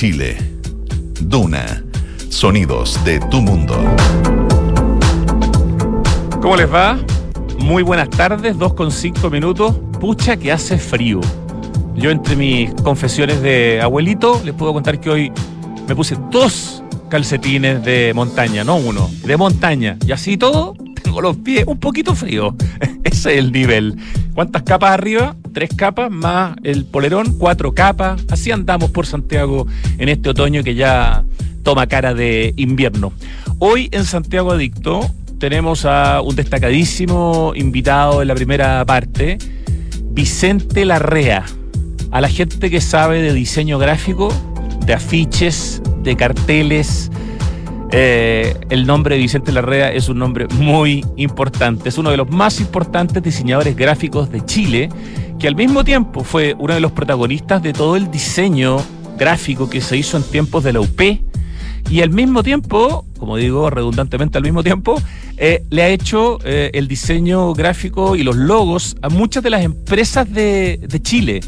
Chile. Duna. Sonidos de tu mundo. ¿Cómo les va? Muy buenas tardes, 2 con 5 minutos. Pucha que hace frío. Yo entre mis confesiones de abuelito les puedo contar que hoy me puse dos calcetines de montaña, no uno, de montaña. Y así todo, tengo los pies un poquito fríos. Ese es el nivel. ¿Cuántas capas arriba? Tres capas más el polerón, cuatro capas. Así andamos por Santiago en este otoño que ya toma cara de invierno. Hoy en Santiago Adicto tenemos a un destacadísimo invitado en la primera parte, Vicente Larrea. A la gente que sabe de diseño gráfico, de afiches, de carteles, eh, el nombre de Vicente Larrea es un nombre muy importante. Es uno de los más importantes diseñadores gráficos de Chile, que al mismo tiempo fue uno de los protagonistas de todo el diseño gráfico que se hizo en tiempos de la UP. Y al mismo tiempo, como digo redundantemente al mismo tiempo, eh, le ha hecho eh, el diseño gráfico y los logos a muchas de las empresas de, Chile.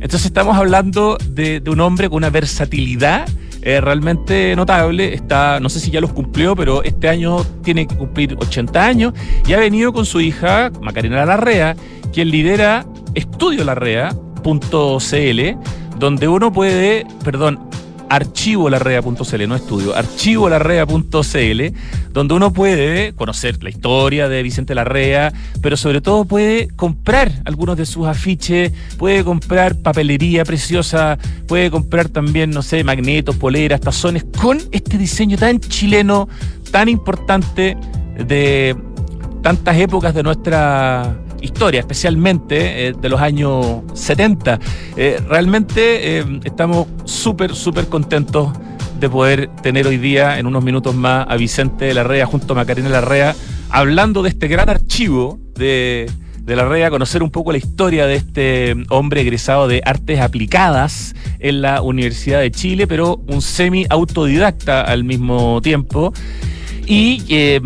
Entonces estamos hablando de, de un hombre con una versatilidad eh, realmente notable. Está, no sé si ya los cumplió, pero este año tiene que cumplir 80 años y ha venido con su hija, Macarena Larrea, quien lidera estudiolarrea.cl, donde uno puede, perdón, archivolarrea.cl, no estudio, archivolarrea.cl, donde uno puede conocer la historia de Vicente Larrea, pero sobre todo puede comprar algunos de sus afiches, puede comprar papelería preciosa, puede comprar también, no sé, magnetos, poleras, tazones, con este diseño tan chileno, tan importante de tantas épocas de nuestra historia, especialmente eh, de los años 70. Eh, realmente eh, estamos súper, súper contentos de poder tener hoy día, en unos minutos más, a Vicente Larrea junto a Macarena Larrea, hablando de este gran archivo de, de Larrea, conocer un poco la historia de este hombre egresado de artes aplicadas en la Universidad de Chile, pero un semi autodidacta al mismo tiempo y eh,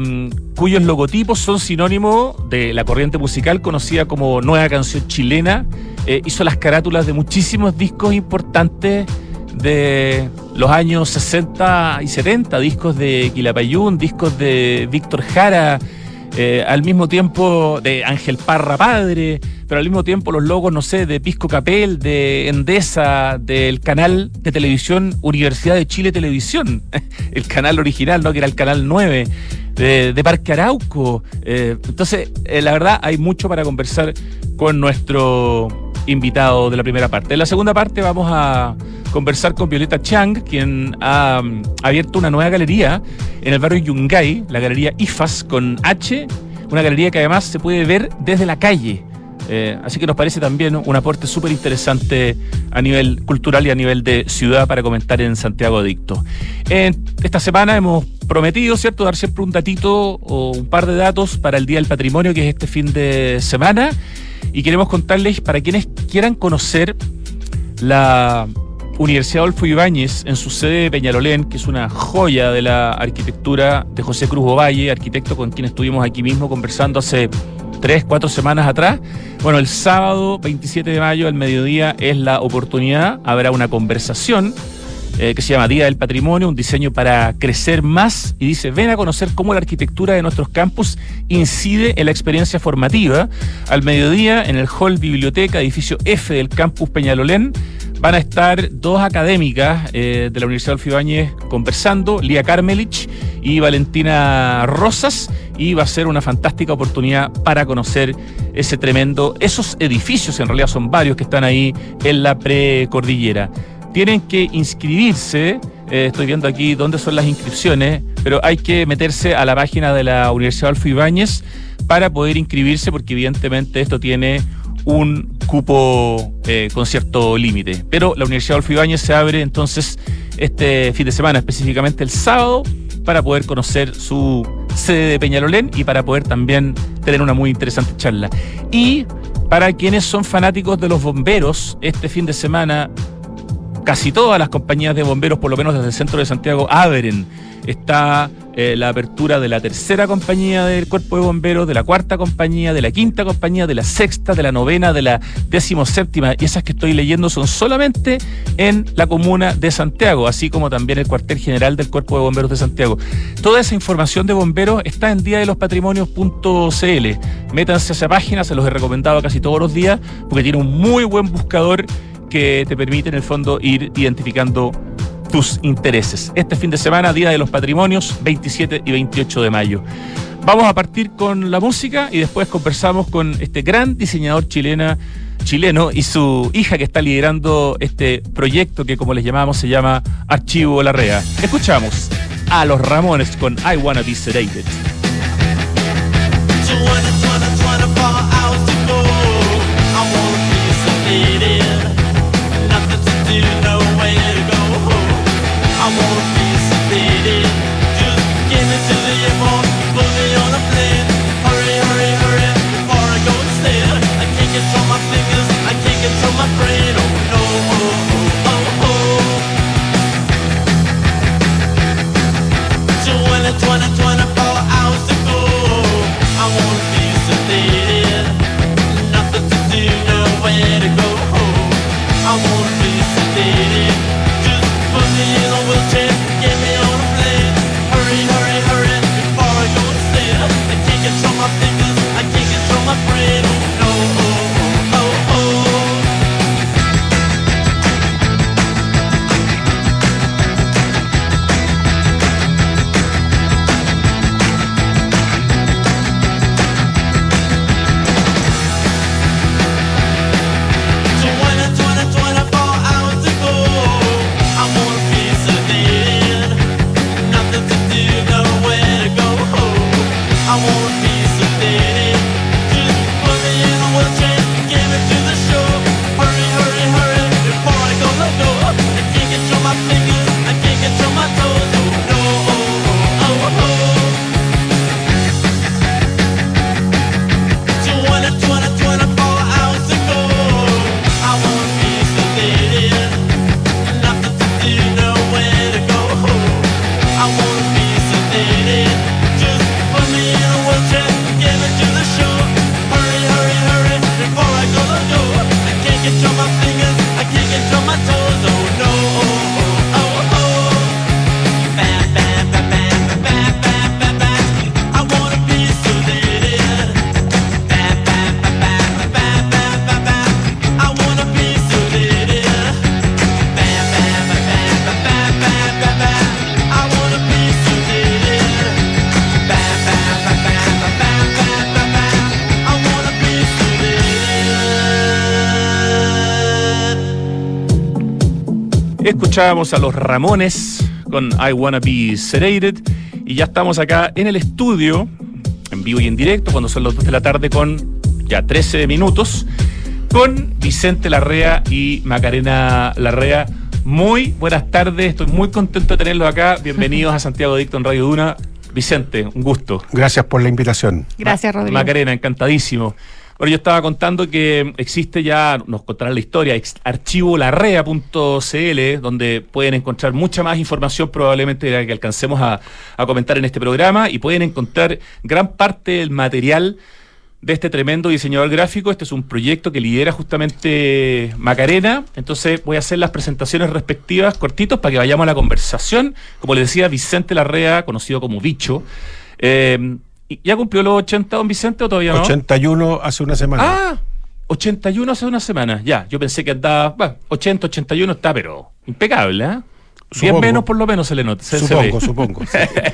cuyos logotipos son sinónimo de la corriente musical conocida como Nueva Canción Chilena. Eh, hizo las carátulas de muchísimos discos importantes de los años 60 y 70, discos de Quilapayún, discos de Víctor Jara, eh, al mismo tiempo de Ángel Parra Padre, pero al mismo tiempo los logos, no sé, de Pisco Capel, de Endesa, del canal de televisión Universidad de Chile Televisión, el canal original, ¿no? Que era el canal 9, de, de Parque Arauco. Eh, entonces, eh, la verdad, hay mucho para conversar con nuestro invitado de la primera parte. En la segunda parte vamos a conversar con Violeta Chang, quien ha um, abierto una nueva galería en el barrio Yungay, la galería IFAS con H, una galería que además se puede ver desde la calle. Eh, así que nos parece también un aporte súper interesante a nivel cultural y a nivel de ciudad para comentar en Santiago Adicto. Esta semana hemos prometido, ¿cierto?, dar siempre un datito o un par de datos para el Día del Patrimonio, que es este fin de semana. Y queremos contarles para quienes quieran conocer la Universidad Adolfo Ibáñez en su sede de Peñalolén, que es una joya de la arquitectura de José Cruz Ovalle, arquitecto con quien estuvimos aquí mismo conversando hace tres, cuatro semanas atrás. Bueno, el sábado 27 de mayo al mediodía es la oportunidad, habrá una conversación eh, que se llama Día del Patrimonio, un diseño para crecer más y dice, ven a conocer cómo la arquitectura de nuestros campus incide en la experiencia formativa. Al mediodía, en el hall biblioteca, edificio F del campus Peñalolén, van a estar dos académicas eh, de la Universidad de Ibáñez conversando, Lía Karmelich y Valentina Rosas, y va a ser una fantástica oportunidad para conocer ese tremendo, esos edificios, en realidad son varios que están ahí en la precordillera tienen que inscribirse. Eh, estoy viendo aquí dónde son las inscripciones, pero hay que meterse a la página de la Universidad Alfo Ibáñez para poder inscribirse, porque evidentemente esto tiene un cupo eh, con cierto límite. Pero la Universidad Alfo Ibáñez se abre entonces este fin de semana, específicamente el sábado, para poder conocer su sede de Peñalolén y para poder también tener una muy interesante charla. Y para quienes son fanáticos de los bomberos, este fin de semana casi todas las compañías de bomberos, por lo menos desde el centro de Santiago, abren. Está eh, la apertura de la tercera compañía del cuerpo de bomberos, de la cuarta compañía, de la quinta compañía, de la sexta, de la novena, de la séptima. Y esas que estoy leyendo son solamente en la comuna de Santiago, así como también el cuartel general del cuerpo de bomberos de Santiago. Toda esa información de bomberos está en día de los patrimonios.cl. Métanse a esa página, se los he recomendado casi todos los días, porque tiene un muy buen buscador que te permite en el fondo ir identificando tus intereses. Este fin de semana, Día de los Patrimonios, 27 y 28 de mayo. Vamos a partir con la música y después conversamos con este gran diseñador chilena, chileno y su hija que está liderando este proyecto que como les llamamos se llama Archivo Larrea. Escuchamos a los Ramones con I Wanna Be Sedated. Escuchábamos a los Ramones con I Wanna Be Sedated y ya estamos acá en el estudio, en vivo y en directo, cuando son las 2 de la tarde con ya 13 minutos, con Vicente Larrea y Macarena Larrea. Muy buenas tardes, estoy muy contento de tenerlos acá. Bienvenidos a Santiago Dicto en Radio Duna. Vicente, un gusto. Gracias por la invitación. Gracias, Rodrigo. Macarena, encantadísimo. Bueno, yo estaba contando que existe ya, nos contarán la historia, archivolarrea.cl, donde pueden encontrar mucha más información probablemente de la que alcancemos a, comentar en este programa y pueden encontrar gran parte del material de este tremendo diseñador gráfico. Este es un proyecto que lidera justamente Macarena. Entonces voy a hacer las presentaciones respectivas cortitos para que vayamos a la conversación. Como le decía, Vicente Larrea, conocido como Bicho. Eh, ¿Ya cumplió los 80, don Vicente, o todavía no? 81 hace una semana. Ah, 81 hace una semana, ya. Yo pensé que andaba, bueno, 80, 81 está, pero impecable, ¿eh? Bien menos por lo menos se le nota. supongo, supongo.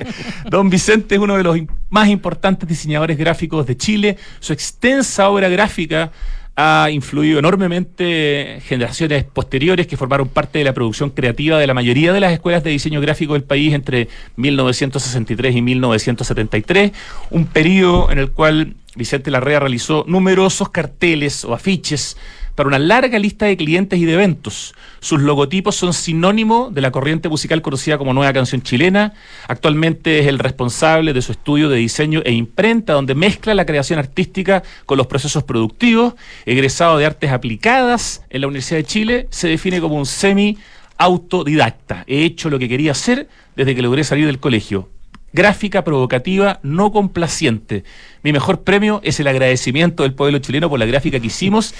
Don Vicente es uno de los más importantes diseñadores gráficos de Chile. Su extensa obra gráfica ha influido enormemente generaciones posteriores que formaron parte de la producción creativa de la mayoría de las escuelas de diseño gráfico del país entre 1963 y 1973, un periodo en el cual Vicente Larrea realizó numerosos carteles o afiches para una larga lista de clientes y de eventos. Sus logotipos son sinónimo de la corriente musical conocida como Nueva Canción Chilena. Actualmente es el responsable de su estudio de diseño e imprenta, donde mezcla la creación artística con los procesos productivos. Egresado de artes aplicadas en la Universidad de Chile, se define como un semi autodidacta. He hecho lo que quería hacer desde que logré salir del colegio. Gráfica provocativa, no complaciente. Mi mejor premio es el agradecimiento del pueblo chileno por la gráfica que hicimos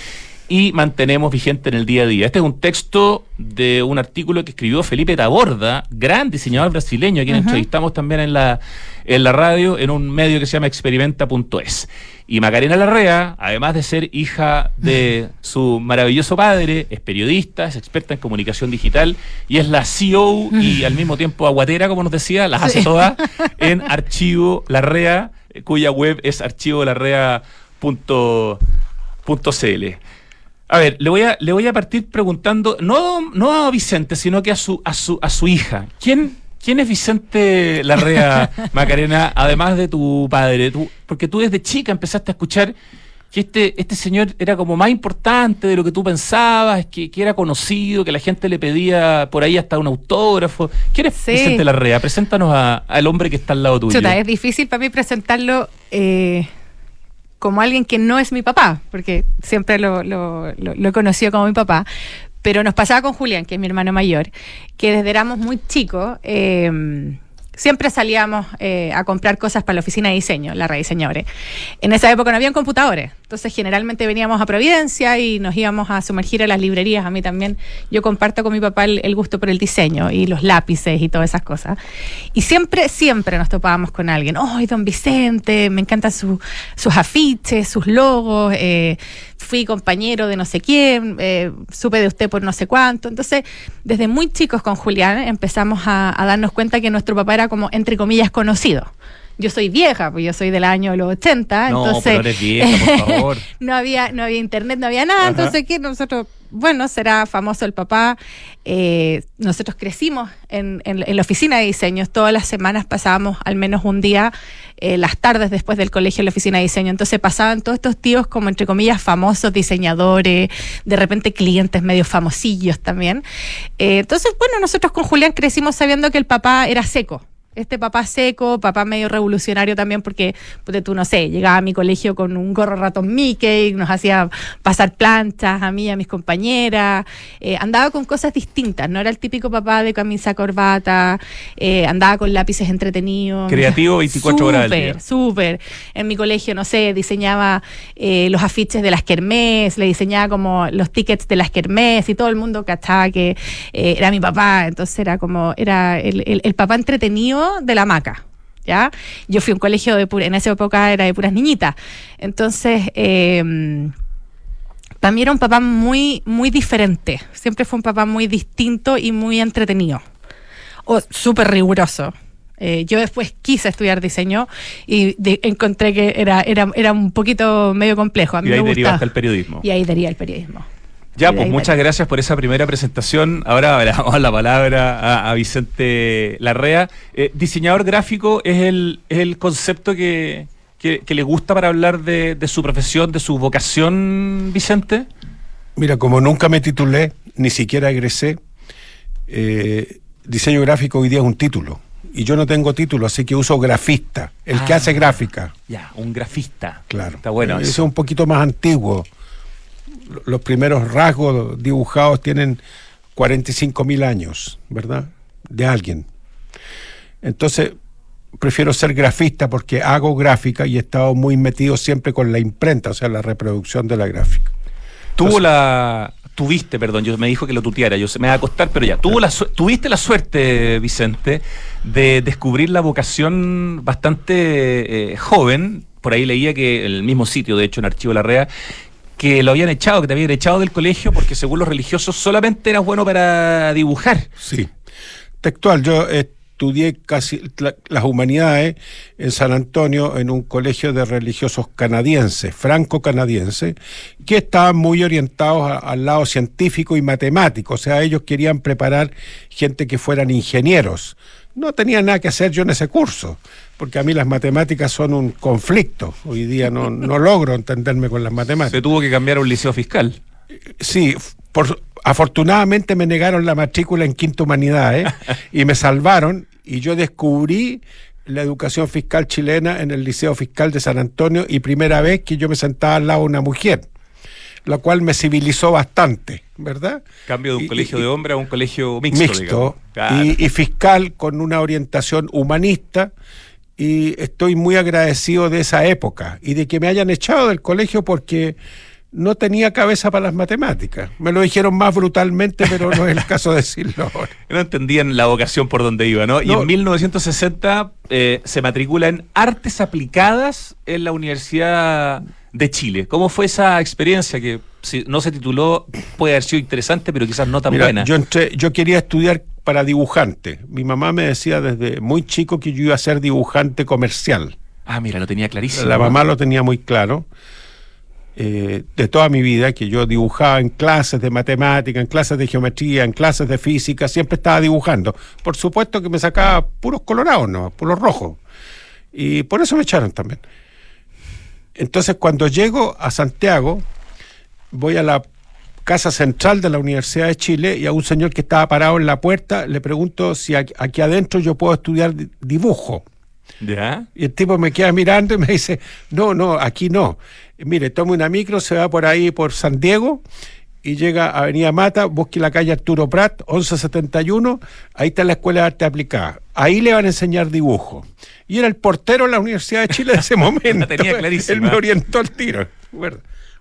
y mantenemos vigente en el día a día. Este es un texto de un artículo que escribió Felipe Taborda, gran diseñador brasileño, a quien entrevistamos también en la, en la radio, en un medio que se llama experimenta.es. Y Macarena Larrea, además de ser hija de su maravilloso padre, es periodista, es experta en comunicación digital y es la CEO y al mismo tiempo aguatera, como nos decía, las hace todas en Archivo Larrea, cuya web es archivolarrea.cl. A ver, le voy a, le voy a partir preguntando, no, no a Vicente, sino que a su, a su, a su hija. ¿Quién, quién es Vicente Larrea, Macarena, además de tu padre? Tú, porque tú desde chica empezaste a escuchar que este, este señor era como más importante de lo que tú pensabas, que, que era conocido, que la gente le pedía por ahí hasta un autógrafo. ¿Quién es Sí. Vicente Larrea? Preséntanos a- al hombre que está al lado tuyo. Chuta, es difícil para mí presentarlo eh, como alguien que no es mi papá, porque siempre lo, lo- he conocido como mi papá. Pero nos pasaba con Julián, que es mi hermano mayor, que desde éramos muy chicos, eh, siempre salíamos eh, a comprar cosas para la oficina de diseño, la rediseñadores. En esa época no habían computadores, entonces generalmente veníamos a Providencia y nos íbamos a sumergir a las librerías. A mí también, yo comparto con mi papá el, gusto por el diseño y los lápices y todas esas cosas. Y siempre, siempre nos topábamos con alguien. ¡Ay, don Vicente! Me encantan su- sus afiches, sus logos. eh, fui compañero de no sé quién, eh, supe de usted por no sé cuánto. Entonces, desde muy chicos con Julián empezamos a, a darnos cuenta que nuestro papá era como, entre comillas, conocido. Yo soy vieja, pues yo soy del año de los 80, No, entonces pero eres vieja, por favor. no había no había internet, no había nada, entonces que nosotros, bueno, será famoso el papá. Eh, nosotros crecimos en, en- en la oficina de diseños, todas las semanas pasábamos al menos un día, eh, las tardes después del colegio en la oficina de diseño, entonces pasaban todos estos tíos como entre comillas famosos diseñadores, de repente clientes medio famosillos también. Eh, entonces, bueno, nosotros con Julián crecimos sabiendo que el papá era seco este papá seco, papá medio revolucionario también, porque pues, tú no sé, llegaba a mi colegio con un gorro ratón Mickey, nos hacía pasar planchas a mí a mis compañeras, eh, andaba con cosas distintas, no era el típico papá de camisa corbata, eh, andaba con lápices entretenidos. Creativo 24 horas al Súper, día. Súper. En mi colegio, no sé, diseñaba eh, los afiches de las kermés, le diseñaba como los tickets de las kermés y todo el mundo cachaba que eh, era mi papá. Entonces era como, era el, el- el papá entretenido de la maca. ¿Ya? Yo fui a un colegio de pura, en esa época era de puras niñitas. Entonces, eh, para mí era un papá muy, muy diferente. Siempre fue un papá muy distinto y muy entretenido. O súper riguroso. Eh, yo después quise estudiar diseño y de- encontré que era, era, era un poquito medio complejo. A mí Y ahí me derivaste al periodismo. Y ahí deriva el periodismo. Ya, pues muchas gracias por esa primera presentación. Ahora le damos la palabra a, a Vicente Larrea. Eh, diseñador gráfico es el, es el concepto que, que- que le gusta para hablar de, de su profesión, de su vocación, Vicente. Mira, como nunca me titulé, ni siquiera egresé, eh, diseño gráfico hoy día es un título. Y yo no tengo título, así que uso grafista, el que Ah. hace gráfica. Ya, un grafista. Claro. Está bueno. Eh, Eso es un poquito más antiguo. Los primeros rasgos dibujados tienen 45 mil años, ¿verdad? De alguien. Entonces, prefiero ser grafista porque hago gráfica y he estado muy metido siempre con la imprenta, o sea, la reproducción de la gráfica. Tuvo la. Tuviste, perdón, yo me dijo que lo tuteara, yo se me va a acostar, pero ya. Tuvo la, tuviste la suerte, Vicente, de descubrir la vocación bastante eh, joven. Por ahí leía que el mismo sitio, de hecho, en Archivo Larrea, que lo habían echado, que te habían echado del colegio porque según los religiosos solamente eras bueno para dibujar. Sí. Textual, yo estudié casi la- las humanidades en San Antonio en un colegio de religiosos canadienses, franco-canadienses, que estaban muy orientados al lado científico y matemático. O sea, ellos querían preparar gente que fueran ingenieros. No tenía nada que hacer yo en ese curso, porque a mí las matemáticas son un conflicto. Hoy día no, no logro entenderme con las matemáticas. Se tuvo que cambiar a un liceo fiscal. Sí, por, afortunadamente me negaron la matrícula en quinta humanidad ¿eh? y me salvaron y yo descubrí la educación fiscal chilena en el Liceo Fiscal de San Antonio y primera vez que yo me sentaba al lado de una mujer. Lo cual me civilizó bastante, ¿verdad? Cambio de un Y- colegio y- de hombre a un colegio mixto, mixto Claro. y, y fiscal con una orientación humanista y estoy muy agradecido de esa época y de que me hayan echado del colegio porque no tenía cabeza para las matemáticas. Me lo dijeron más brutalmente, pero no es el caso de decirlo ahora. No entendían la vocación por donde iba, ¿no? Y No. en 1960 eh, se matricula en Artes Aplicadas en la Universidad de Chile. ¿Cómo fue esa experiencia que si no se tituló puede haber sido interesante, pero quizás no tan Mira, buena? yo entré, yo quería estudiar para dibujante. Mi mamá me decía desde muy chico que yo iba a ser dibujante comercial. Ah, mira, lo tenía clarísimo. La mamá lo tenía muy claro. eh, de toda mi vida, que yo dibujaba en clases de matemática, en clases de geometría, en clases de física, siempre estaba dibujando. Por supuesto que me sacaba puros colorados, no, puros rojos. Y por eso me echaron también. Entonces, cuando llego a Santiago, voy a la casa central de la Universidad de Chile y a un señor que estaba parado en la puerta le pregunto si aquí adentro yo puedo estudiar di- dibujo. ¿Ya? Y el tipo me queda mirando y me dice, no, no, aquí no. Mire, tome una micro, se va por ahí, por San Diego, y llega a Avenida Mata, busque la calle Arturo Prat, 1171, ahí está la Escuela de Arte Aplicada. Ahí le van a enseñar dibujo. Y era el portero de la Universidad de Chile de ese momento. La tenía clarísima. Él me orientó el tiro.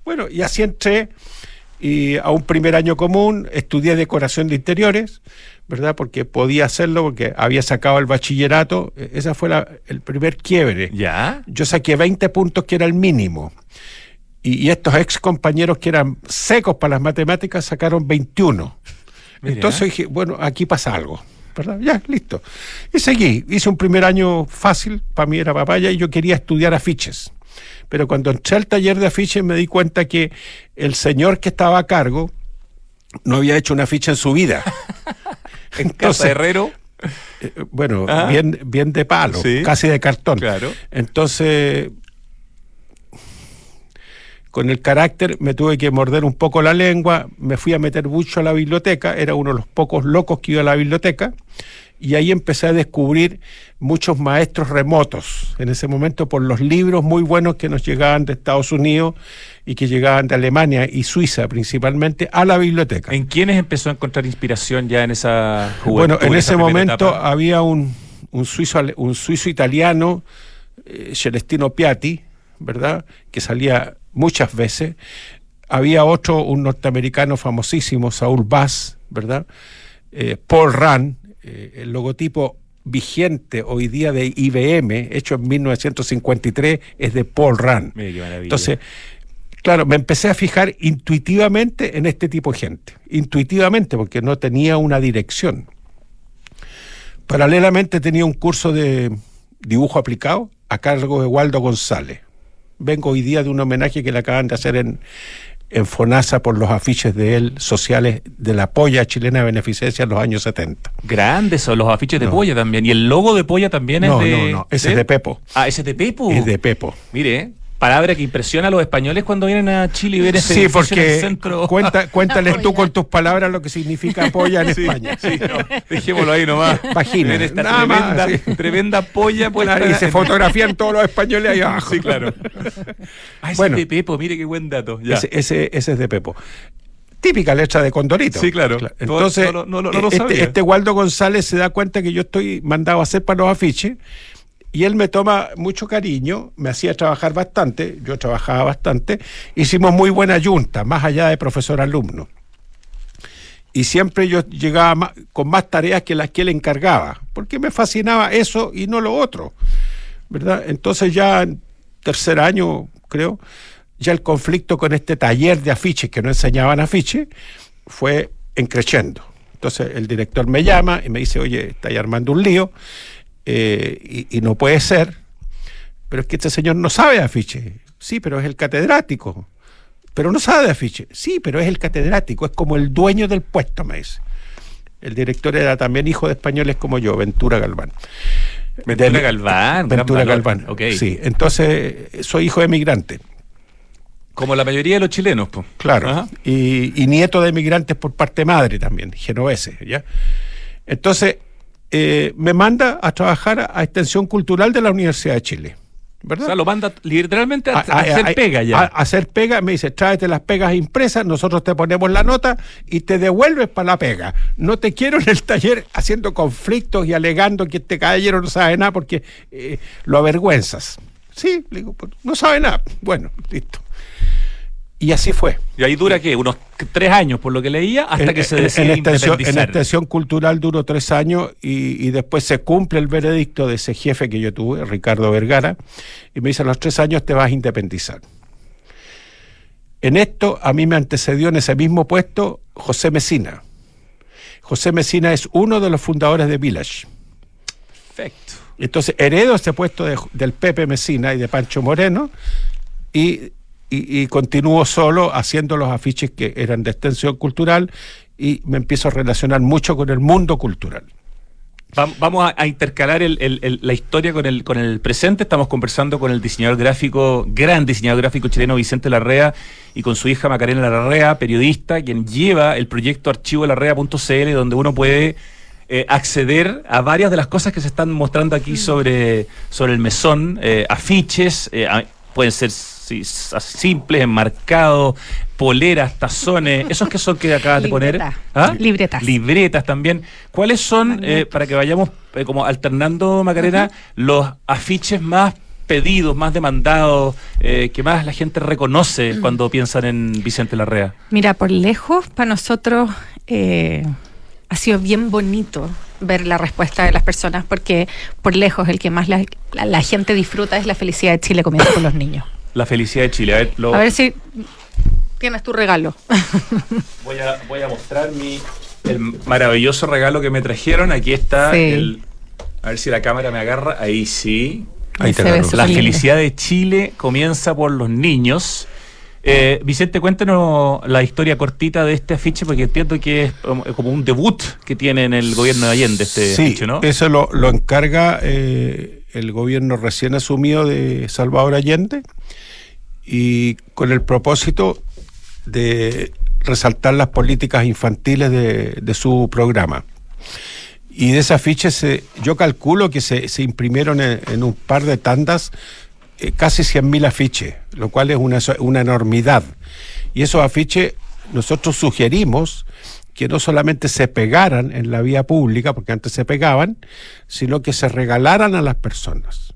Bueno, y así entré y a un primer año común, estudié decoración de interiores, ¿verdad? Porque podía hacerlo, porque había sacado el bachillerato. E- Esa fue la- el primer quiebre. ¿Ya? Yo saqué 20 puntos, que era el mínimo. Y, y estos ex compañeros que eran secos para las matemáticas sacaron 21. Mira. Entonces dije, bueno, aquí pasa algo. ¿Verdad? Ya, listo. Y seguí. Hice un primer año fácil, para mí era papaya, y yo quería estudiar afiches. Pero cuando entré al taller de afiches me di cuenta que el señor que estaba a cargo no había hecho una afiche en su vida. En Entonces, Casa Herrero. eh, bueno, Ah. bien, bien de palo, Sí. casi de cartón. Claro. Entonces, con el carácter me tuve que morder un poco la lengua, me fui a meter mucho a la biblioteca, era uno de los pocos locos que iba a la biblioteca, y ahí empecé a descubrir muchos maestros remotos, en ese momento por los libros muy buenos que nos llegaban de Estados Unidos y que llegaban de Alemania y Suiza principalmente a la biblioteca. ¿En quiénes empezó a encontrar inspiración ya en esa juventud? Bueno, en ese momento etapa? había un, un suizo un suizo italiano, eh, Celestino Piatti, ¿verdad? Que salía muchas veces. Había otro, un norteamericano famosísimo, Saúl Bass, ¿verdad? Eh, Paul Rand, eh, el logotipo vigente hoy día de IBM, hecho en 1953, es de Paul Rand. Entonces, claro, me empecé a fijar intuitivamente en este tipo de gente. Intuitivamente, porque no tenía una dirección. Paralelamente tenía un curso de dibujo aplicado a cargo de Waldo González. Vengo hoy día de un homenaje que le acaban de hacer en, en FONASA por los afiches de él sociales de la polla chilena de beneficencia en los años 70. Grandes son los afiches de No. Polla también. Y el logo de Polla también No, es de. no, no, ese es de Pepo. Ah, ese es de Pepo. Es de Pepo. Mire, eh, palabra que impresiona a los españoles cuando vienen a Chile y ven ese Sí, edificio en el porque centro. cuenta, cuéntales tú con tus palabras lo que significa polla en España. Sí, no, dejémoslo ahí nomás. Ven esta nada más, tremenda, sí. tremenda polla puesta Claro, y se en- fotografían todos los españoles ahí abajo. Sí, claro. Ah, ese Bueno. es de Pepo, mire qué buen dato. Ya. Ese, ese, ese es de Pepo. Típica letra de Condorito. Sí, claro. Entonces, No, no, no, no lo este, sabía. este Waldo González se da cuenta que yo estoy mandado a hacer para los afiches y él me toma mucho cariño, me hacía trabajar bastante, yo trabajaba bastante, hicimos muy buena yunta, más allá de profesor-alumno. Y siempre yo llegaba con más tareas que las que él encargaba, porque me fascinaba eso y no lo otro. ¿verdad? Entonces ya en tercer año, creo, ya el conflicto con este taller de afiches que no enseñaban afiches fue encreciendo. Entonces el director me llama y me dice, oye, estáis armando un lío eh, y, y no puede ser, pero es que este señor no sabe de afiches. Sí, pero es el catedrático. Pero no sabe de afiches. Sí, pero es el catedrático, es como el dueño del puesto, me dice. El director era también hijo de españoles como yo, Ventura Galván. Ventura Del- Galván. Ventura. Galván. Ok. Sí, entonces soy hijo de emigrante, Como la mayoría de los chilenos, pues. claro. Y, y nieto de emigrantes por parte madre también, genoveses, ¿ya? Entonces, eh, me manda a trabajar a, Extensión Cultural de la Universidad de Chile. ¿verdad? O sea, lo manda literalmente a, a- a a- hacer a- pega ya. a- a hacer pega, me dice, tráete las pegas impresas, nosotros te ponemos la nota y te devuelves para la pega. No te quiero en el taller haciendo conflictos y alegando que este caballero no sabe nada porque eh, lo avergüenzas. Sí, le digo, "Pues, no sabe nada. Bueno, listo. Y así fue. y ahí dura, ¿qué? Unos tres años, por lo que leía, hasta En- que se decide en, extensión, en extensión cultural duró tres años y, y después se cumple el veredicto de ese jefe que yo tuve, Ricardo Vergara, y me dice, a los tres años te vas a independizar. En esto a mí me antecedió en ese mismo puesto José Mesina. José Mesina es uno de los fundadores de Village. Perfecto. Entonces heredo ese puesto de- del Pepe Mesina y de Pancho Moreno y, y, y continúo solo haciendo los afiches que eran de extensión cultural y me empiezo a relacionar mucho con el mundo cultural. Va- Vamos a, intercalar el- el- el- la historia con el, con el presente. Estamos conversando con el diseñador gráfico, gran diseñador gráfico chileno Vicente Larrea y con su hija Macarena Larrea, periodista, quien lleva el proyecto archivolarrea.cl, donde uno puede eh, acceder a varias de las cosas que se están mostrando aquí sobre, sobre el mesón, eh, afiches, eh, pueden ser simples, enmarcados, poleras, tazones, esos que son que acabas de poner. Libretas. ¿Ah? Libretas. Libretas también. ¿Cuáles son, eh, para que vayamos eh, como alternando, Macarena, los afiches más pedidos, más demandados, eh, que más la gente reconoce cuando piensan en Vicente Larrea? Mira, por lejos, para nosotros eh, ha sido bien bonito ver la respuesta de las personas, porque por lejos el que más la, la- la gente disfruta es la felicidad de Chile comienza con los niños. La felicidad de Chile. A ver, lo- A ver si tienes tu regalo. voy, a, voy a mostrar mi, el maravilloso regalo que me trajeron. Aquí está Sí. el... A ver si la cámara me agarra. Ahí sí. Ahí te agarro. La felicidad de Chile comienza por los niños. Eh, Vicente, cuéntanos la historia cortita de este afiche, porque entiendo que es como un debut que tiene en el gobierno de Allende este sí, afiche, ¿no? eso lo, lo encarga eh, el gobierno recién asumido de Salvador Allende y con el propósito de resaltar las políticas infantiles de, de su programa. Y de ese afiche se, yo calculo que se, se imprimieron en, en un par de tandas eh, casi 100.000 afiches, lo cual es una, una enormidad. Y esos afiches nosotros sugerimos que no solamente se pegaran en la vía pública, porque antes se pegaban, sino que se regalaran a las personas.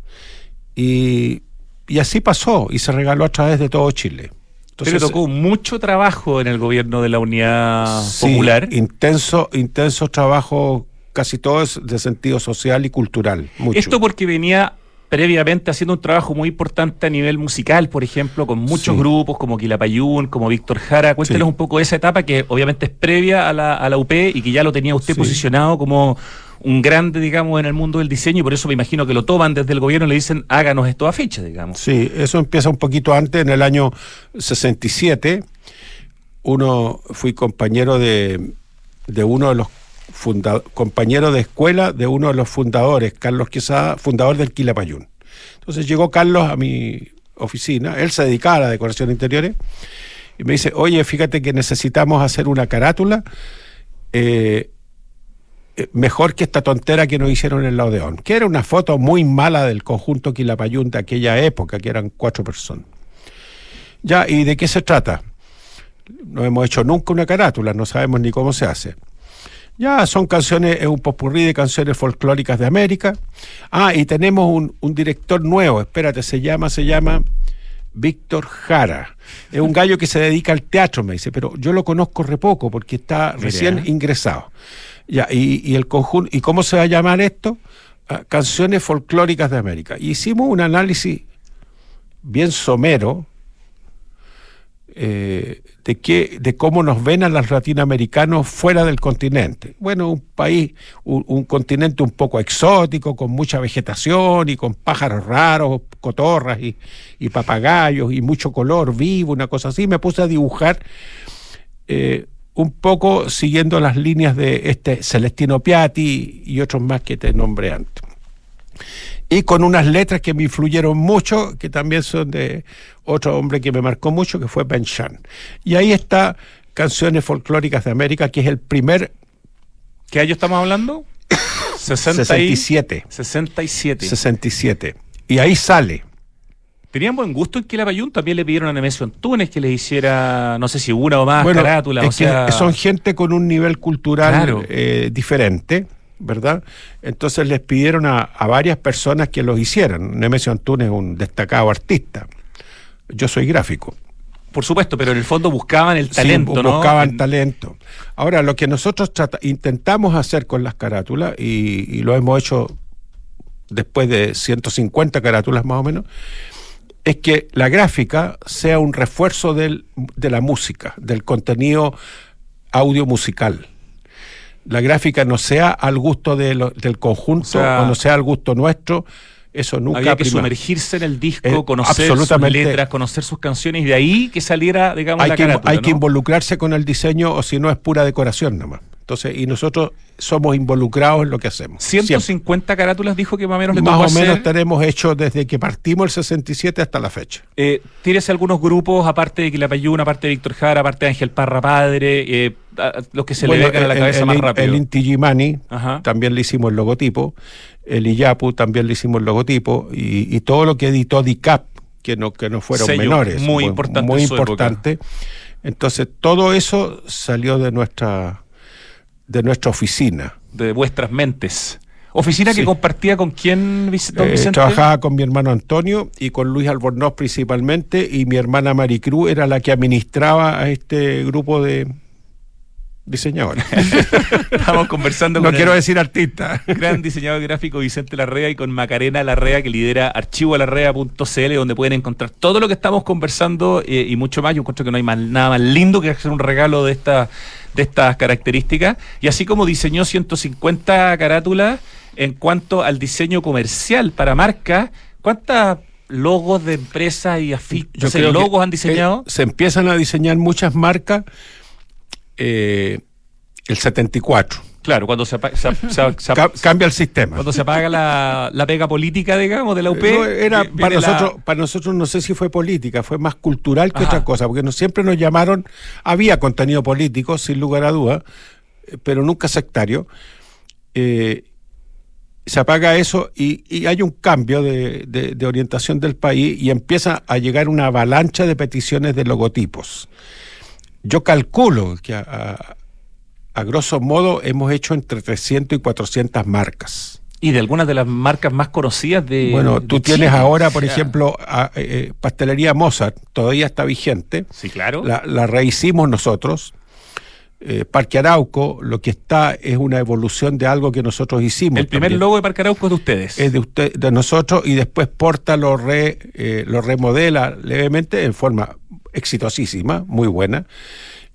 Y, y así pasó, y se regaló a través de todo Chile. Pero tocó mucho trabajo en el gobierno de la Unidad Sí, Popular. Intenso, intenso trabajo, casi todo es de sentido social y cultural. Mucho. Esto porque venía previamente haciendo un trabajo muy importante a nivel musical, por ejemplo, con muchos Sí. grupos como Quilapayún, como Víctor Jara. Cuéntenos Sí. un poco de esa etapa que obviamente es previa a la, a la UP y que ya lo tenía usted Sí. posicionado como un grande, digamos, en el mundo del diseño y por eso me imagino que lo toman desde el gobierno y le dicen háganos estos afiches, digamos. Sí, eso empieza un poquito antes, en el año 67. Uno, fui compañero de, de uno de los compañero de escuela de uno de los fundadores, Carlos Quesada, fundador del Quilapayún. Entonces llegó Carlos a mi oficina, él se dedicaba a la decoración de interiores, y me dice, oye, fíjate que necesitamos hacer una carátula eh, eh, mejor que esta tontera que nos hicieron en la Odeón, que era una foto muy mala del conjunto Quilapayún de aquella época, que eran cuatro personas. Ya, ¿y de qué se trata? No hemos hecho nunca una carátula, no sabemos ni cómo se hace. Ya son canciones, es un popurrí de canciones folclóricas de América. Ah, y tenemos un, un director nuevo, espérate, se llama, se llama Víctor Jara. Es un gallo que se dedica al teatro, me dice, pero yo lo conozco re poco porque está Mira. recién ingresado. Ya, y, y el conjunto, ¿y cómo se va a llamar esto? Ah, canciones folclóricas de América. Y hicimos un análisis bien somero eh, de que, de cómo nos ven a los latinoamericanos fuera del continente. Bueno, un país, un, continente un poco exótico, con mucha vegetación y con pájaros raros, cotorras y, y papagayos y mucho color vivo, una cosa así. Me puse a dibujar eh, un poco siguiendo las líneas de este Celestino Piatti y otros más que te nombré antes. Y con unas letras que me influyeron mucho, que también son de otro hombre que me marcó mucho, que fue Ben Shan. Y ahí está Canciones Folclóricas de América, que es el primer ¿Qué año estamos hablando? 60 y- 67. 67. 67. Y ahí sale. Tenían buen gusto en que la Payún también le pidieron a Nemesio Antunes que les hiciera, no sé si una o más Bueno, carátulas. o sea, que son gente con un nivel cultural Claro. eh, diferente, ¿verdad? Entonces les pidieron a, a varias personas que los hicieran. Nemesio Antunes es un destacado artista. Yo soy gráfico. por supuesto, pero en el fondo buscaban el talento, buscaban En- talento. Ahora, lo que nosotros intentamos hacer con las carátulas, y, y lo hemos hecho después de 150 carátulas más o menos, es que la gráfica sea un refuerzo del- de la música, del contenido audio musical. La gráfica no sea al gusto de lo- del conjunto O sea, o no sea al gusto nuestro, eso nunca Había que prima. sumergirse en el disco, Eh, conocer sus letras, conocer sus canciones y de ahí que saliera, digamos, hay la que, carátula, hay que involucrarse con el diseño o si no es pura decoración nada más. Entonces, y nosotros somos involucrados en lo que hacemos. siempre. 150 carátulas dijo que más o menos le Más o menos tenemos hecho desde que partimos el 67 hasta la fecha. Eh, ¿Tienes algunos grupos, aparte de Quilapayún, aparte de Víctor Jara, aparte de Ángel Parra Padre, eh, los que se Bueno, le vengan a la cabeza el, más rápido? El Inti Gimani, también le hicimos el logotipo. El Iyapu también le hicimos el logotipo. Y, y todo lo que editó DICAP, que no, que no fueron Sello menores. muy importante Muy importante. Entonces, todo eso salió de nuestra, de nuestra oficina. de vuestras mentes. Oficina que compartía con quién, don Eh, Vicente? trabajaba con mi hermano Antonio y con Luis Albornoz principalmente, y mi hermana Maricruz era la que administraba a este grupo de diseñadores. Estamos conversando no con quiero el decir artista. gran diseñador gráfico Vicente Larrea y con Macarena Larrea que lidera archivolarrea.cl donde pueden encontrar todo lo que estamos conversando eh, y mucho más. Yo encuentro que no hay más- nada más lindo que hacer un regalo de, esta, de estas características. Y así como diseñó 150 carátulas en cuanto al diseño comercial para marcas, ¿cuántas logos de empresas y afiches, logos han eh, diseñado? se empiezan a diseñar muchas marcas eh, el 74. Claro, cuando se, apa- se ap- se ap- se ap- Ca- cambia el sistema. cuando se apaga la, la pega política, digamos, de la UP. No, era para la- nosotros, para nosotros no sé si fue política, fue más cultural que Ajá. otra cosa, porque nos, siempre nos llamaron, había contenido político, sin lugar a dudas, eh, pero nunca sectario. Eh, se apaga eso y, y hay un cambio de, de- de orientación del país y empieza a llegar una avalancha de peticiones de logotipos. Yo calculo que a, a- a grosso modo hemos hecho entre 300 y 400 marcas. Y de algunas de las marcas más conocidas de. Bueno, de tú Chile. tienes ahora, por O sea, ejemplo, a- eh, eh, Pastelería Mozart, todavía está vigente, Sí, claro. la, la rehicimos nosotros. Eh, Parque Arauco, lo que está es una evolución de algo que nosotros hicimos. el primer también. logo de Parque Arauco es de ustedes. es de usted, de nosotros y después Porta lo re, eh, lo remodela levemente en forma exitosísima, muy buena.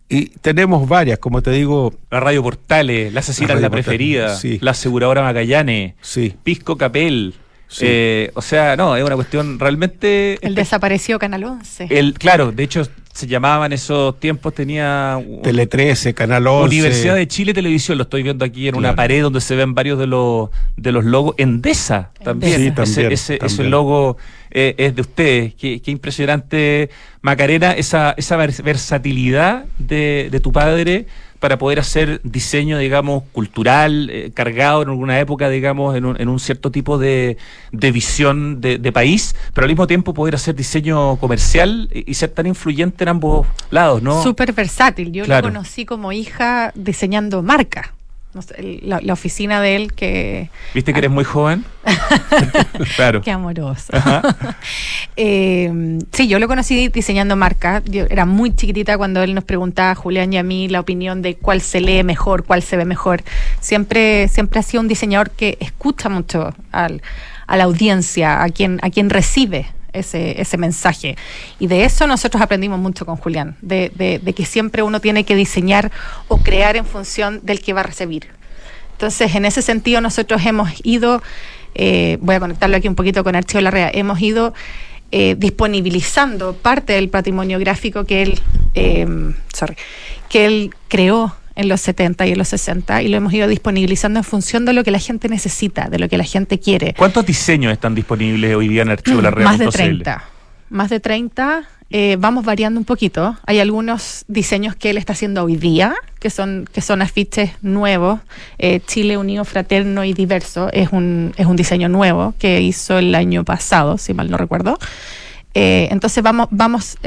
Y tenemos varias, como te digo, la Radio Portales, La Asesina La la preferida, sí. la aseguradora Magallanes, sí. Pisco Capel. Sí. eh, o sea, no, es una cuestión realmente. El desaparecido Canal 11. El, claro, de hecho, se llamaban esos tiempos, tenía. Tele 13, Canal 11. Universidad de Chile Televisión, lo estoy viendo aquí en una pared donde se ven varios de los de los logos. Endesa también. Sí, Ese- también, ese, ese también. logo eh, es de ustedes. Qué, qué impresionante, Macarena, esa, esa vers- versatilidad de, de tu padre para poder hacer diseño, digamos, cultural, eh, cargado en alguna época, digamos, en un, en un cierto tipo de, de visión de, de país, pero al mismo tiempo poder hacer diseño comercial y, y ser tan influyente en ambos lados, ¿no? Súper versátil. Yo Claro. lo conocí como hija diseñando marca. No sé, el- la, la oficina de él que... ¿Viste que eres muy joven? claro. Qué amoroso. Eh, sí, yo lo conocí diseñando marca. Yo era muy chiquitita cuando él nos preguntaba a Julián y a mí la opinión de cuál se lee mejor, cuál se ve mejor. Siempre, siempre ha sido un diseñador que escucha mucho al- a la audiencia, a quien, a quien recibe ese, ese mensaje. Y de eso nosotros aprendimos mucho con Julián, de, de- que siempre uno tiene que diseñar o crear en función del que va a recibir. Entonces, en ese sentido, nosotros hemos ido, eh, voy a conectarlo aquí un poquito con Archivo Larrea, hemos ido eh, disponibilizando parte del patrimonio gráfico que él, eh, sorry, que él creó en los 70 y en los 60 y lo hemos ido disponibilizando en función de lo que la gente necesita, de lo que la gente quiere. ¿Cuántos diseños están disponibles hoy día en archivo la Más de 30. Más de 30. eh, vamos variando un poquito. Hay algunos diseños que él está haciendo hoy día, que son, que son afiches nuevos. Eh, Chile Unido, Fraterno y Diverso es un, es un diseño nuevo que hizo el año pasado, si mal no recuerdo. Eh, entonces vamos, vamos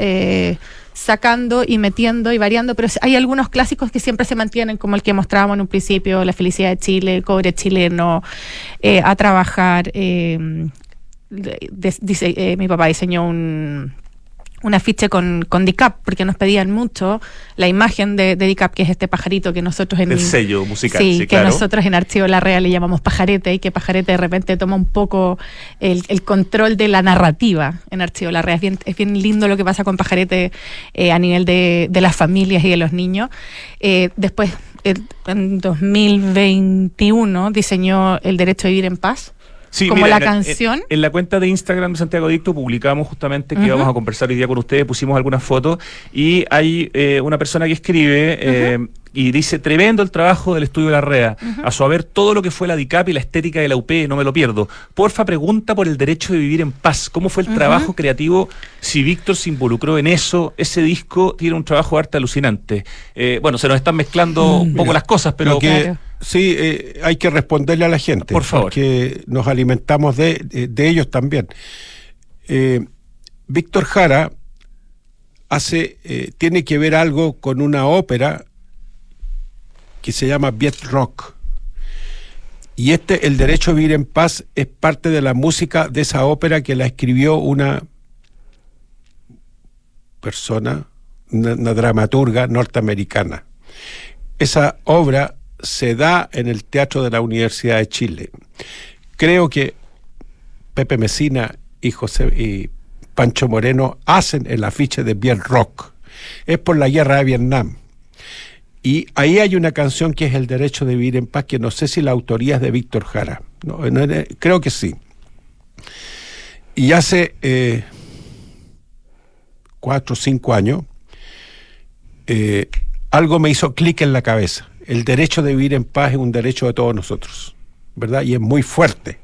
sacando y metiendo y variando, pero hay algunos clásicos que siempre se mantienen, como el que mostrábamos en un principio, La felicidad de Chile, cobre chileno, eh, a trabajar. eh, dice, eh, mi papá diseñó un un afiche con, con DICAP, porque nos pedían mucho la imagen de, de DICAP, que es este pajarito que nosotros en El sello musical, Sí, sí, que claro. nosotros en Archivo La Real le llamamos pajarete y que pajarete de repente toma un poco el, el control de la narrativa en Archivo La Real. Es bien, es bien lindo lo que pasa con pajarete eh, a nivel de, de las familias y de los niños. Eh, después, en 2021, diseñó El Derecho a Vivir en Paz. Sí, como mira, la en- canción. En, la cuenta de Instagram de Santiago Dicto publicamos justamente que Ujú. íbamos a conversar hoy día con ustedes, pusimos algunas fotos y hay eh, una persona que escribe eh, y dice, tremendo el trabajo del estudio de la REA, a su haber todo lo que fue la DICAP y la estética de la UP, no me lo pierdo. Porfa, pregunta por el derecho de vivir en paz. ¿Cómo fue el trabajo creativo? Si Víctor se involucró en eso, ese disco tiene un trabajo de arte alucinante. Eh, bueno, se nos están mezclando un poco Mira, las cosas, pero... Lo que- Claro. Sí, eh, hay que responderle a la gente. Por favor. Porque nos alimentamos de, de- de ellos también. Eh, Víctor Jara hace, eh, tiene que ver algo con una ópera que se llama Viet Rock. Y este, El Derecho a Vivir en Paz, es parte de la música de esa ópera que la escribió una persona, una, dramaturga norteamericana. Esa obra se da en el Teatro de la Universidad de Chile. Creo que Pepe Mesina y José y Pancho Moreno hacen el afiche de Bien Rock. Es por la guerra de Vietnam. Y ahí hay una canción que es El Derecho de Vivir en Paz, que no sé si la autoría es de Víctor Jara. No, creo que sí. Y hace eh, cuatro o cinco años, eh, algo me hizo clic en la cabeza. El derecho de vivir en paz es un derecho de todos nosotros, ¿verdad? Y es muy fuerte.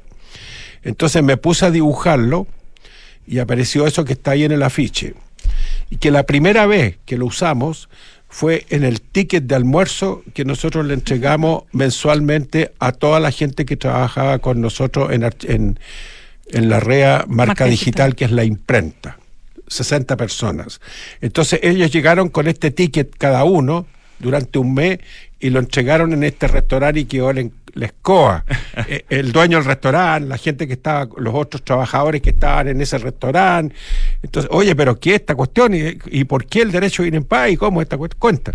Entonces me puse a dibujarlo y apareció eso que está ahí en el afiche. Y que la primera vez que lo usamos fue en el ticket de almuerzo que nosotros le entregamos mensualmente a toda la gente que trabajaba con nosotros en, en, en la REA Marca, Marca digital, Digital. que es la imprenta. 60 personas. Entonces ellos llegaron con este ticket cada uno durante un mes y lo entregaron en este restaurante y quedó la escoba. Eh, el dueño del restaurante, la gente que estaba, los otros trabajadores que estaban en ese restaurante. Entonces, oye, pero ¿qué es esta cuestión? ¿Y, y por qué el derecho a ir en paz? ¿Y cómo esta cuestión? Cuenta.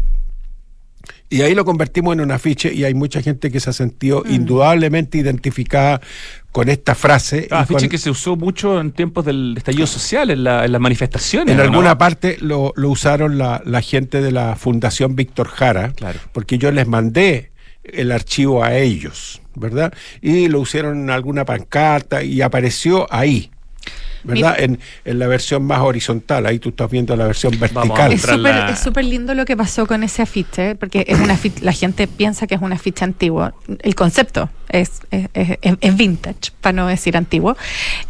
Y ahí lo convertimos en un afiche y hay mucha gente que se ha sentido indudablemente identificada con esta frase. Ah, afiche con- que se usó mucho en tiempos del estallido social, en, la- en las manifestaciones. En ¿no? alguna parte lo, lo usaron la, la gente de la Fundación Víctor Jara, Claro. porque yo les mandé el archivo a ellos, ¿verdad? Y lo usaron en alguna pancarta y apareció ahí, ¿verdad? En, en la versión más horizontal, ahí tú estás viendo la versión vertical. Es súper la- es súper lindo lo que pasó con ese afiche, porque es una afi- la gente piensa que es un afiche antiguo. El concepto es, es, es- es vintage, para no decir antiguo.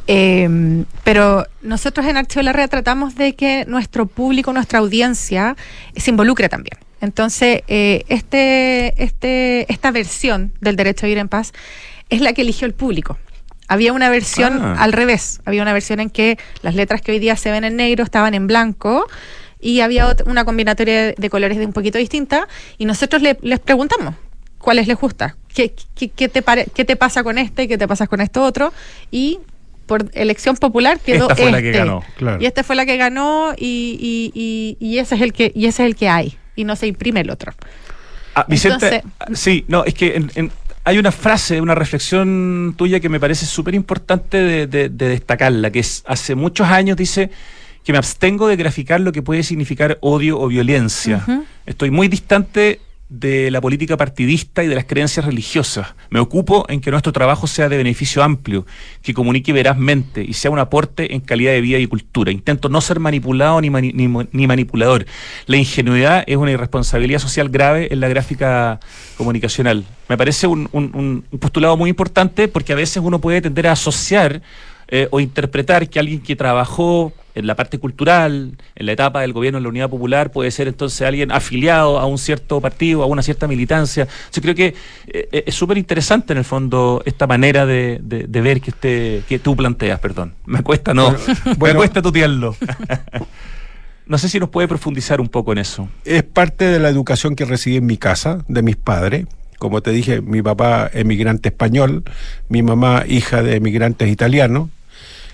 Eh, pero nosotros en Archivo de la Red tratamos de que nuestro público, nuestra audiencia, se involucre también. Entonces, eh, este, este, esta versión del derecho a vivir en paz es la que eligió el público. Había una versión Ah. al revés. Había una versión en que las letras que hoy día se ven en negro estaban en blanco y había una combinatoria de, colores de un poquito distinta y nosotros le- les preguntamos cuáles les gusta, qué, qué, qué te pare- qué te pasa con este, qué te pasa con esto otro y por elección popular quedó Esta fue la que este. ganó, claro. Y esta fue la que ganó y, y, y, y ese es el que y ese es el que hay y no se imprime el otro. Ah, Vicente, Entonces- ah, sí, no, es que en- en- hay una frase, una reflexión tuya que me parece súper importante de, de- de destacarla, que es hace muchos años dice que me abstengo de graficar lo que puede significar odio o violencia. Estoy muy distante de la política partidista y de las creencias religiosas. Me ocupo en que nuestro trabajo sea de beneficio amplio, que comunique verazmente y sea un aporte en calidad de vida y cultura. Intento no ser manipulado ni, manipulador. La ingenuidad es una irresponsabilidad social grave en la gráfica comunicacional. Me parece un postulado muy importante porque a veces uno puede tender a asociar eh, o interpretar que alguien que trabajó en la parte cultural, en la etapa del gobierno de la Unidad Popular, puede ser entonces alguien afiliado a un cierto partido, a una cierta militancia. Yo creo que eh, es súper interesante en el fondo esta manera de, de, ver que, este, que tú planteas, perdón. Me cuesta no, me cuesta tutearlo. no sé si nos puede profundizar un poco en eso. Es parte de la educación que recibí en mi casa, de mis padres. Como te dije, mi papá emigrante español, mi mamá hija de emigrantes italianos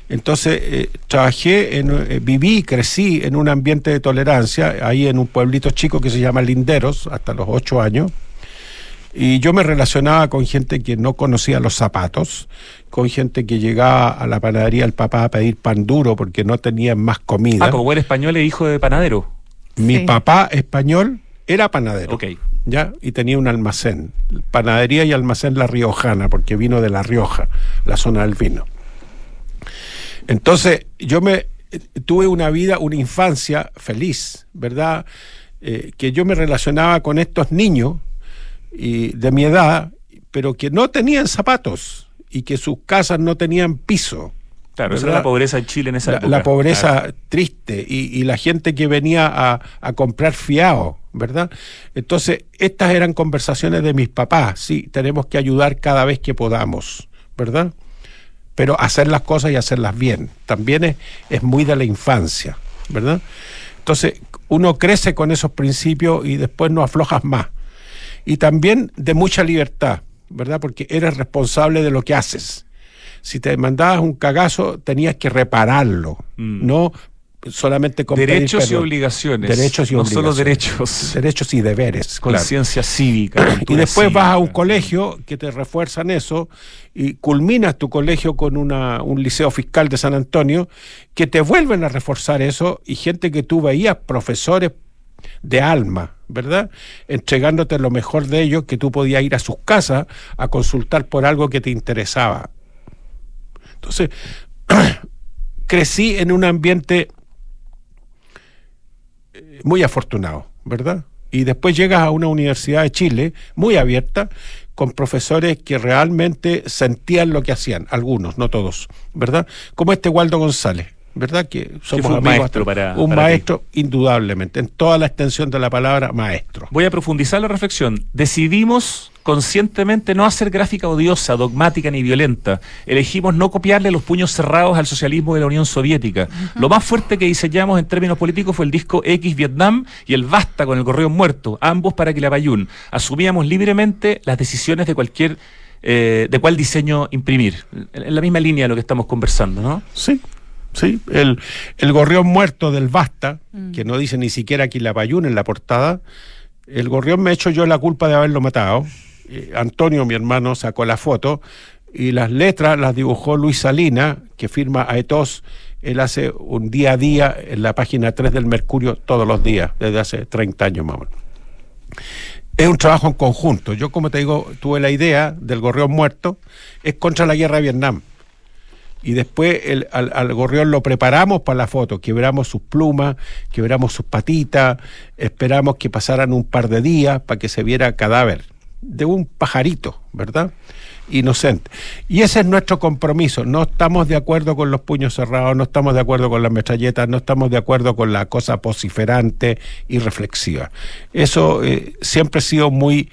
entonces, eh, trabajé, en, eh, viví, crecí en un ambiente de tolerancia, ahí en un pueblito chico que se llama Linderos, hasta los ocho años. Y yo me relacionaba con gente que no conocía los zapatos, con gente que llegaba a la panadería del papá a pedir pan duro porque no tenían más comida. Ah, como buen español e hijo de panadero. Mi papá español era panadero. Ok. ¿ya? Y tenía un almacén, panadería y almacén La Riojana, porque vino de La Rioja, la zona del vino. Entonces, yo me tuve una vida, una infancia feliz, ¿verdad? Eh, que yo me relacionaba con estos niños y de mi edad, pero que no tenían zapatos y que sus casas no tenían piso. Claro, esa era la pobreza en Chile en esa la, época. La pobreza triste y, la gente que venía a, a, comprar fiado, ¿verdad? Entonces, estas eran conversaciones de mis papás, sí, tenemos que ayudar cada vez que podamos, ¿verdad? Pero hacer las cosas y hacerlas bien. También es, es muy de la infancia, ¿verdad? Entonces, uno crece con esos principios y después no aflojas más. Y también de mucha libertad, ¿verdad? Porque eres responsable de lo que haces. Si te mandabas un cagazo, tenías que repararlo, mm. no solamente con derechos y obligaciones. Derechos y no solo derechos. Derechos y deberes. Conciencia cívica. Y después vas a un colegio que te refuerzan eso y culminas tu colegio con una, un liceo fiscal de San Antonio que te vuelven a reforzar eso y gente que tú veías, profesores de alma, ¿verdad? Entregándote lo mejor de ellos, que tú podías ir a sus casas a consultar por algo que te interesaba. Entonces, crecí en un ambiente muy afortunado, ¿verdad? Y después llegas a una universidad de Chile muy abierta, con profesores que realmente sentían lo que hacían, algunos, no todos, ¿verdad? Como este Waldo González, ¿verdad? Que somos un maestro para un maestro indudablemente, en toda la extensión de la palabra maestro. Voy a profundizar la reflexión. Decidimos conscientemente no hacer gráfica odiosa, dogmática ni violenta. Elegimos no copiarle los puños cerrados al socialismo de la Unión Soviética. Lo más fuerte que diseñamos en términos políticos fue el disco X Vietnam y el Basta con el correo muerto, ambos para que la Quilapayún. Asumíamos libremente las decisiones de cualquier eh, de cuál diseño imprimir. En la misma línea de lo que estamos conversando, ¿no? Sí. Sí, el, el gorrión muerto del Basta, mm. que no dice ni siquiera Quilapayún en la portada, el gorrión me echo yo la culpa de haberlo matado. Eh, Antonio, mi hermano, sacó la foto y las letras las dibujó Luis Salina, que firma a Etos. Él hace un día a día en la página 3 del Mercurio todos los días, desde hace 30 años más o menos. Es un trabajo en conjunto. Yo, como te digo, tuve la idea del gorrión muerto, es contra la guerra de Vietnam. Y después al, al, gorrión lo preparamos para la foto, quebramos sus plumas, quebramos sus patitas, esperamos que pasaran un par de días para que se viera cadáver de un pajarito, ¿verdad? Inocente. Y ese es nuestro compromiso. No estamos de acuerdo con los puños cerrados, no estamos de acuerdo con las metralletas, no estamos de acuerdo con la cosa vociferante y reflexiva. Eso eh, siempre ha sido muy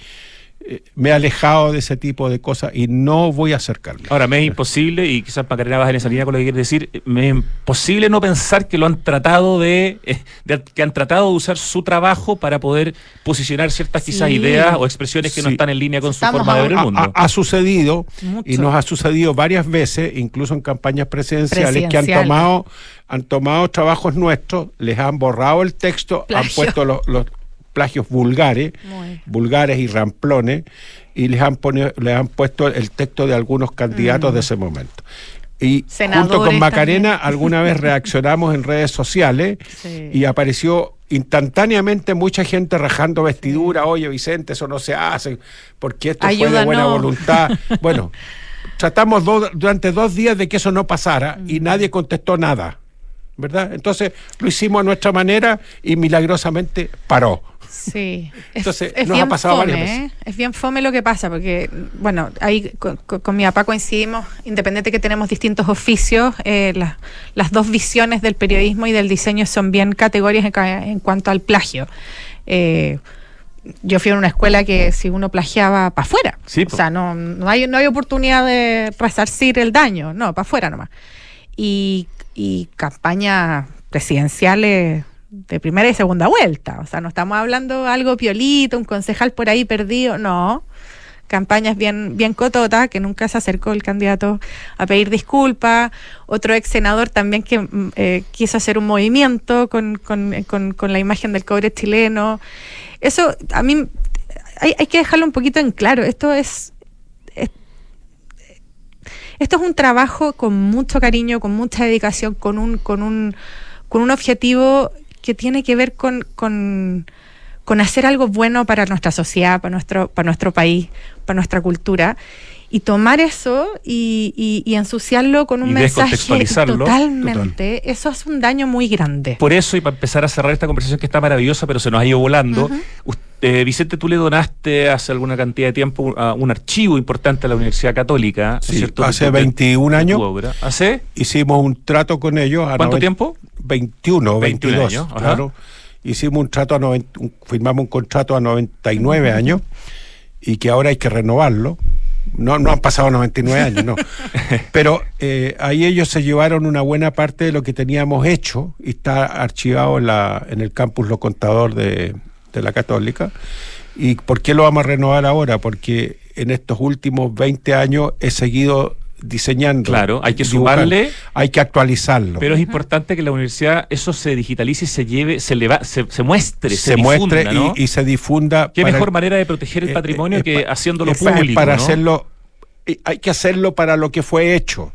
me he alejado de ese tipo de cosas y no voy a acercarme. Ahora, me es imposible, y quizás Macarena bajar en esa línea con lo que quiere decir, me es imposible no pensar que lo han tratado de, eh, que han tratado de usar su trabajo para poder posicionar ciertas quizás ideas o expresiones que no están en línea con su forma de ver el mundo. Ha, sucedido y nos ha sucedido varias veces, incluso en campañas presidenciales, que han tomado han tomado trabajos nuestros, les han borrado el texto, han puesto los plagios vulgares, vulgares y ramplones, y les han, les han puesto el texto de algunos candidatos mm. de ese momento. Y junto con Macarena alguna vez reaccionamos en redes sociales y apareció instantáneamente mucha gente rajando vestidura, oye Vicente, eso no se hace, porque esto fue de buena voluntad. Bueno, tratamos durante dos días de que eso no pasara y nadie contestó nada. ¿Verdad? Entonces lo hicimos a nuestra manera y milagrosamente paró. Sí. Entonces, nos ha pasado fome, varias veces. ¿eh? Es bien fome lo que pasa, porque, bueno, ahí con, con- con mi papá coincidimos, independiente que tenemos distintos oficios, eh, la- las dos visiones del periodismo y del diseño son bien categorias en, cuanto al plagio. Eh, yo fui a una escuela que si uno plagiaba para afuera, Sí, o sea, no, no, hay, no hay oportunidad de resarcir el daño, no, para afuera nomás. Y, y campañas presidenciales de primera y segunda vuelta. O sea, no estamos hablando algo piolito, un concejal por ahí perdido, no. Campañas bien, bien cototas, que nunca se acercó el candidato a pedir disculpas. Otro ex senador también que mm, eh, quiso hacer un movimiento con, con, con- con la imagen del cobre chileno. Eso, a mí, hay, hay que dejarlo un poquito en claro. Esto es, es- esto es un trabajo con mucho cariño, con mucha dedicación, con un, con un, con un objetivo que tiene que ver con, con, con hacer algo bueno para nuestra sociedad, para nuestro, para nuestro país, para nuestra cultura. Y tomar eso y, y- y ensuciarlo con un Y mensaje descontextualizarlo. totalmente, eso hace un daño muy grande. Por eso, y para empezar a cerrar esta conversación que está maravillosa, pero se nos ha ido volando, us- eh, Vicente, tú le donaste hace alguna cantidad de tiempo un, a un archivo importante a la Universidad Católica, ¿no es Sí, ¿cierto? hace De tu- de- 21 de tu años. obra. ¿Hace? Hicimos un trato con ellos. a ¿Cuánto tiempo? 21, 21 22, años, ajá. claro. Hicimos un trato a 90 un- firmamos un contrato a 99 años y que ahora hay que renovarlo. No, no han pasado 99 años, no. Pero eh, ahí ellos se llevaron una buena parte de lo que teníamos hecho y está archivado en, la, en el campus Lo Contador de, de la Católica. ¿Y por qué lo vamos a renovar ahora? Porque en estos últimos 20 años he seguido diseñando. Claro, hay que sumarle- Hay que actualizarlo. Pero es importante que la universidad eso se digitalice y se lleve, se, le va- se, se muestre, se, se muestre difunda, ¿no? y, y se difunda. Qué para mejor manera de proteger el eh, patrimonio eh, que pa- haciéndolo es público, Para ¿no? hacerlo, eh, hay que hacerlo para lo que fue hecho,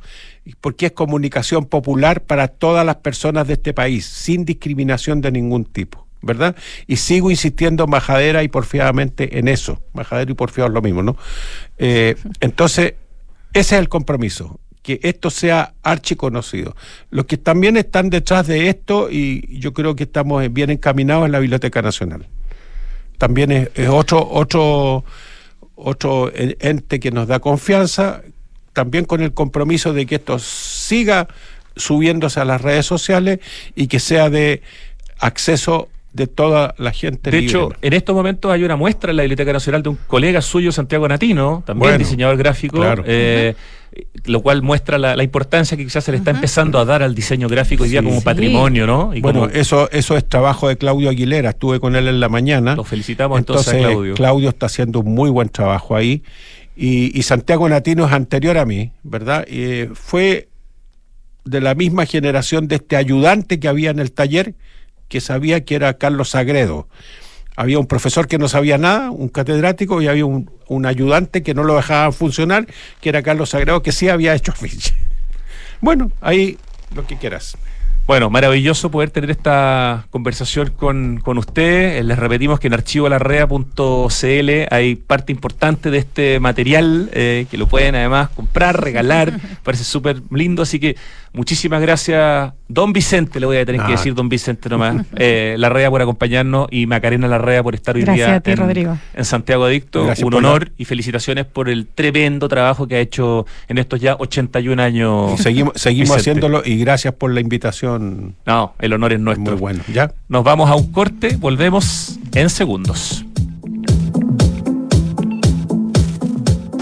porque es comunicación popular para todas las personas de este país, sin discriminación de ningún tipo. ¿Verdad? Y sigo insistiendo majadera y porfiadamente en eso. Majadera y porfiado es lo mismo, ¿no? Eh, entonces, ese es el compromiso, que esto sea archiconocido. Los que también están detrás de esto, y yo creo que estamos bien encaminados en la Biblioteca Nacional. También es, otro, otro, otro en- ente que nos da confianza, también con el compromiso de que esto siga subiéndose a las redes sociales y que sea de acceso de toda la gente. De libre. hecho, en estos momentos hay una muestra en la Biblioteca Nacional de un colega suyo, Santiago Natino, también Bueno, diseñador gráfico, claro. eh, lo cual muestra la, la importancia que quizás se le está empezando a dar al diseño gráfico hoy día Sí. como Sí. patrimonio, ¿no? Y bueno, como- eso, eso es trabajo de Claudio Aguilera. Estuve con él en la mañana. Lo felicitamos entonces a Claudio. Claudio está haciendo un muy buen trabajo ahí. Y, y Santiago Natino es anterior a mí, ¿verdad? Y, eh, fue de la misma generación de este ayudante que había en el taller, que sabía que era Carlos Sagredo. Había un profesor que no sabía nada, un catedrático, y había un, un ayudante que no lo dejaban funcionar, que era Carlos Sagredo, que sí había hecho afiche. Bueno, ahí lo que quieras. Bueno, maravilloso poder tener esta conversación con, con usted. Eh, Les repetimos que en archivolarrea.cl hay parte importante de este material eh, que lo pueden además comprar, regalar. Parece súper lindo, así que muchísimas gracias, don Vicente, le voy a tener que Ah. decir don Vicente nomás. Eh, Larrea por acompañarnos y Macarena Larrea por estar hoy Gracias día a ti, en, Rodrigo. en Santiago Adicto. Gracias Un la- honor y felicitaciones por el tremendo trabajo que ha hecho en estos ya 81 años. Y seguimos, seguimos Vicente. haciéndolo y gracias por la invitación. No, el honor es nuestro. Muy bueno. ¿Ya? Nos vamos a un corte, volvemos en segundos.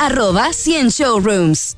arroba 100 showrooms.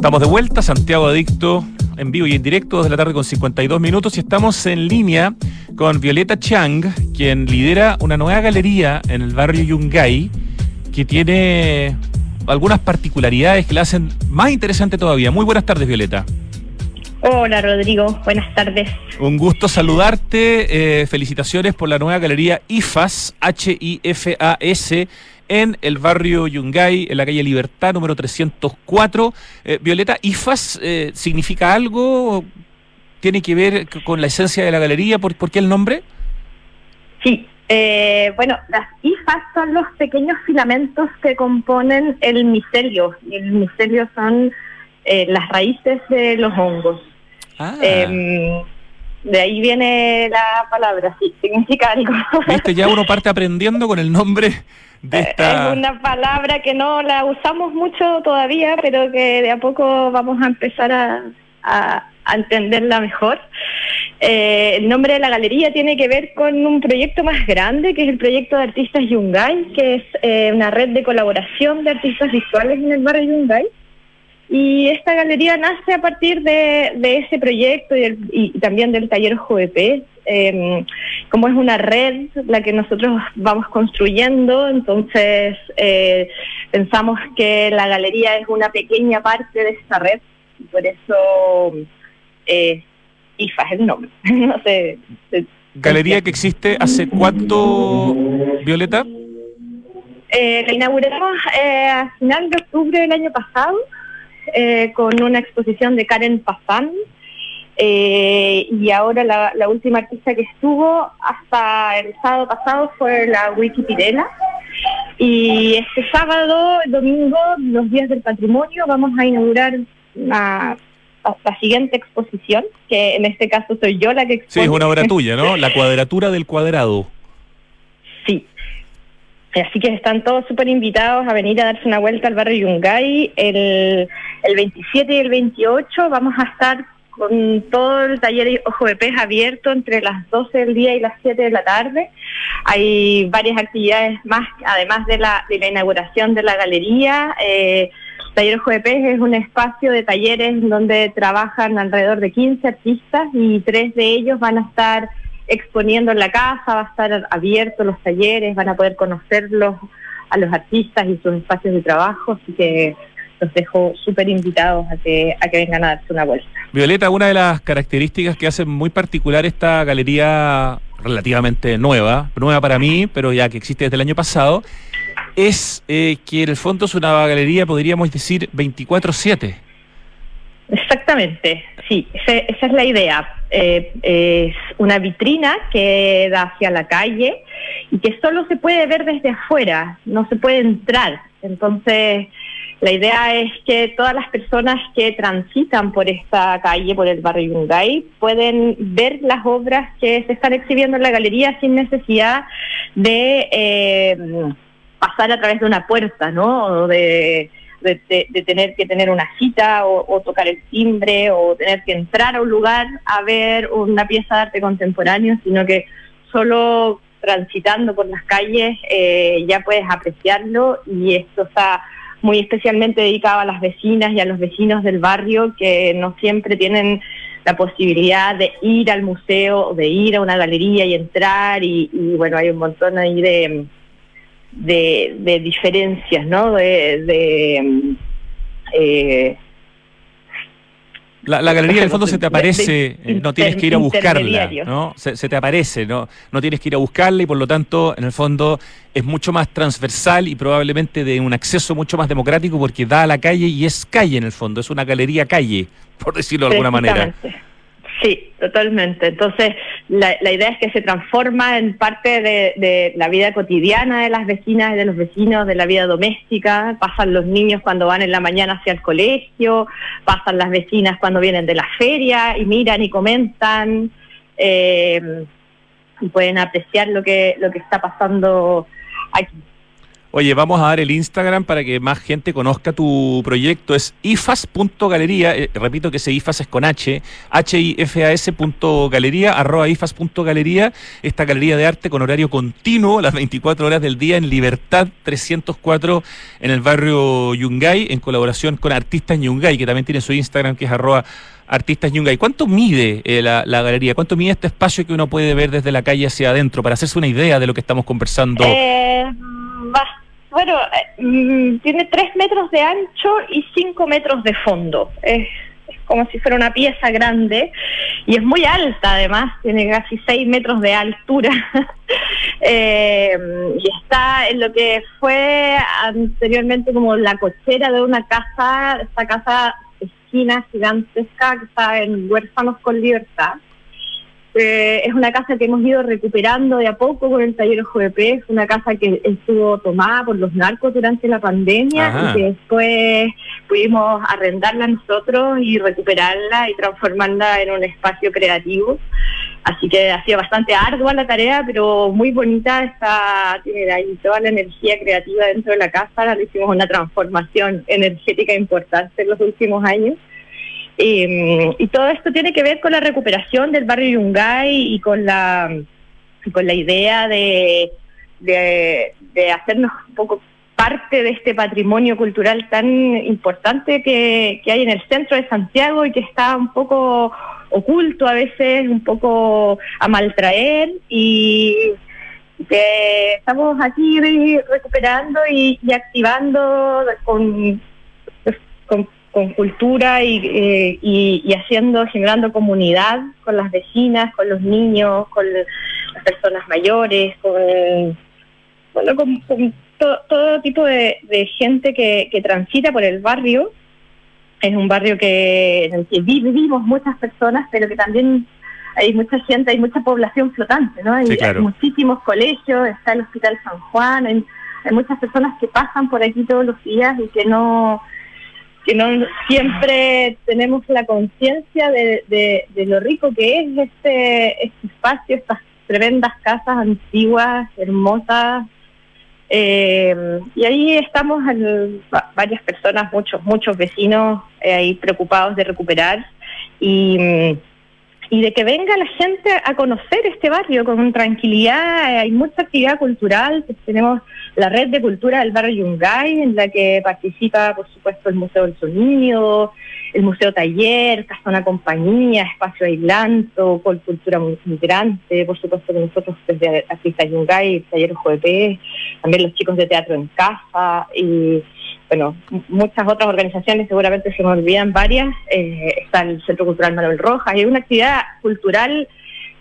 Estamos de vuelta, Santiago Adicto en vivo y en directo desde la tarde con 52 minutos y estamos en línea con Violeta Chang, quien lidera una nueva galería en el barrio Yungay que tiene algunas particularidades que la hacen más interesante todavía. Muy buenas tardes, Violeta. Hola Rodrigo, buenas tardes. Un gusto saludarte, eh, felicitaciones por la nueva galería IFAS, H-I-F-A-S, en el barrio Yungay, en la calle Libertad, número 304. Eh, Violeta, ¿IFAS eh, significa algo? ¿Tiene que ver con la esencia de la galería? ¿Por, qué el nombre? Sí, eh, bueno, las IFAS son los pequeños filamentos que componen el micelio. Y el micelio son las raíces de los hongos. Ah. Em, de ahí viene la palabra, sí, significa algo. Viste, ya uno parte aprendiendo con el nombre es una palabra que no la usamos mucho todavía, pero que de a poco vamos a empezar a, entenderla mejor. Eh, el nombre de la galería tiene que ver con un proyecto más grande, que es el proyecto de artistas Yungay, que es eh, una red de colaboración de artistas visuales en el barrio Yungay. Y esta galería nace a partir de, ese proyecto y, también del taller JVP, eh, como es una red la que nosotros vamos construyendo, entonces eh, pensamos que la galería es una pequeña parte de esta red y por eso eh, IFA es el nombre. no sé. Galería que existe hace cuánto, Violeta? Eh, la inauguramos eh, a final de octubre del año pasado eh, con una exposición de Karen Pazán. Eh, y ahora la, la, última artista que estuvo hasta el sábado pasado fue la Wikipirela. Y este sábado, domingo, los días del patrimonio, vamos a inaugurar la, la siguiente exposición, que en este caso soy yo la que expone. Sí, es una obra tuya, ¿no? La cuadratura del cuadrado. Sí, Así que están todos súper invitados a venir a darse una vuelta al barrio Yungay. El, el 27 y el 28 vamos a estar con todo el taller Ojo de Pez abierto entre las 12 del día y las 7 de la tarde. Hay varias actividades más, además de la, de la inauguración de la galería. Eh, taller Ojo de Pez es un espacio de talleres donde trabajan alrededor de 15 artistas y tres de ellos van a estar exponiendo en la casa, va a estar abierto los talleres, van a poder conocerlos a los artistas y sus espacios de trabajo, así que los dejo súper invitados a que, a que vengan a darse una vuelta. Violeta, una de las características que hace muy particular esta galería relativamente nueva, nueva para mí, pero ya que existe desde el año pasado, es eh, que en el fondo es una galería, podríamos decir, 24-7. Exactamente, sí, esa, es la idea. Eh, es una vitrina que da hacia la calle y que solo se puede ver desde afuera, no se puede entrar. Entonces, la idea es que todas las personas que transitan por esta calle, por el barrio Yungay, pueden ver las obras que se están exhibiendo en la galería sin necesidad de eh, pasar a través de una puerta, ¿no? De, tener que tener una cita o, tocar el timbre o tener que entrar a un lugar a ver una pieza de arte contemporáneo, sino que solo transitando por las calles eh, ya puedes apreciarlo. Y esto está muy especialmente dedicado a las vecinas y a los vecinos del barrio que no siempre tienen la posibilidad de ir al museo, de ir a una galería y entrar. Y bueno, hay un montón ahí de de, de diferencias, ¿no? De, de eh, la, la, galería del fondo se te aparece, eh, no tienes que ir a buscarla, ¿no? Se, se, te aparece, ¿no? No tienes que ir a buscarla y por lo tanto, en el fondo, es mucho más transversal y probablemente de un acceso mucho más democrático porque da a la calle y es calle en el fondo, es una galería calle, por decirlo de alguna manera. Sí, totalmente. Entonces, la, la, idea es que se transforma en parte de, de, la vida cotidiana de las vecinas y de los vecinos, de la vida doméstica. Pasan los niños cuando van en la mañana hacia el colegio, pasan las vecinas cuando vienen de la feria y miran y comentan eh, y pueden apreciar lo que, lo que está pasando aquí. Oye, vamos a dar el Instagram para que más gente conozca tu proyecto. Es ifas.galería. Eh, repito que ese ifas es con H. H-I-F-A-S galería, arroba ifas.galería. Esta galería de arte con horario continuo, las 24 horas del día en Libertad 304 en el barrio Yungay, en colaboración con Artistas Yungay, que también tiene su Instagram, que es arroba Artistas Yungay. ¿Cuánto mide eh, la, la, galería? ¿Cuánto mide este espacio que uno puede ver desde la calle hacia adentro? Para hacerse una idea de lo que estamos conversando. Eh, bueno, eh, mm, tiene tres metros de ancho y cinco metros de fondo. Es, como si fuera una pieza grande y es muy alta además, tiene casi seis metros de altura. eh, y está en lo que fue anteriormente como la cochera de una casa, esta casa esquina gigantesca que está en Huérfanos con Libertad. Eh, es una casa que hemos ido recuperando de a poco con el taller Ojo de Pez, una casa que estuvo tomada por los narcos durante la pandemia y que después pudimos arrendarla nosotros y recuperarla y transformarla en un espacio creativo. Así que ha sido bastante ardua la tarea, pero muy bonita, está, tiene ahí toda la energía creativa dentro de la casa, le hicimos una transformación energética importante en los últimos años. Eh, y todo esto tiene que ver con la recuperación del barrio Yungay y con la, con la idea de, de, hacernos un poco parte de este patrimonio cultural tan importante que, que, hay en el centro de Santiago y que está un poco oculto a veces, un poco a maltraer y que estamos aquí recuperando y, activando con con cultura y, eh, y, y haciendo, generando comunidad con las vecinas, con los niños, con las personas mayores, con, bueno, con, con to- todo tipo de, de gente que, que transita por el barrio. Es un barrio que, en el que vi- vivimos muchas personas, pero que también hay mucha gente, hay mucha población flotante, ¿no? Hay, Sí, claro. hay muchísimos colegios, está el Hospital San Juan, hay, hay muchas personas que pasan por aquí todos los días y que no que no siempre tenemos la conciencia de, de- lo rico que es este, este espacio, estas tremendas casas antiguas, hermosas. Eh, y ahí estamos varias personas, muchos, muchos vecinos eh, ahí preocupados de recuperar y, mm, y de que venga la gente a conocer este barrio con tranquilidad. Eh, Hay mucha actividad cultural, pues tenemos la red de cultura del barrio Yungay, en la que participa, por supuesto, el Museo del Sonido, el Museo Taller, Casa Una Compañía, Espacio Aislanto, Col Cultura Migrante, por supuesto que nosotros desde Artista Yungay, Taller OJP, también los chicos de Teatro en Casa y bueno, muchas otras organizaciones, seguramente se me olvidan varias, eh, está el Centro Cultural Manuel Rojas, hay una actividad cultural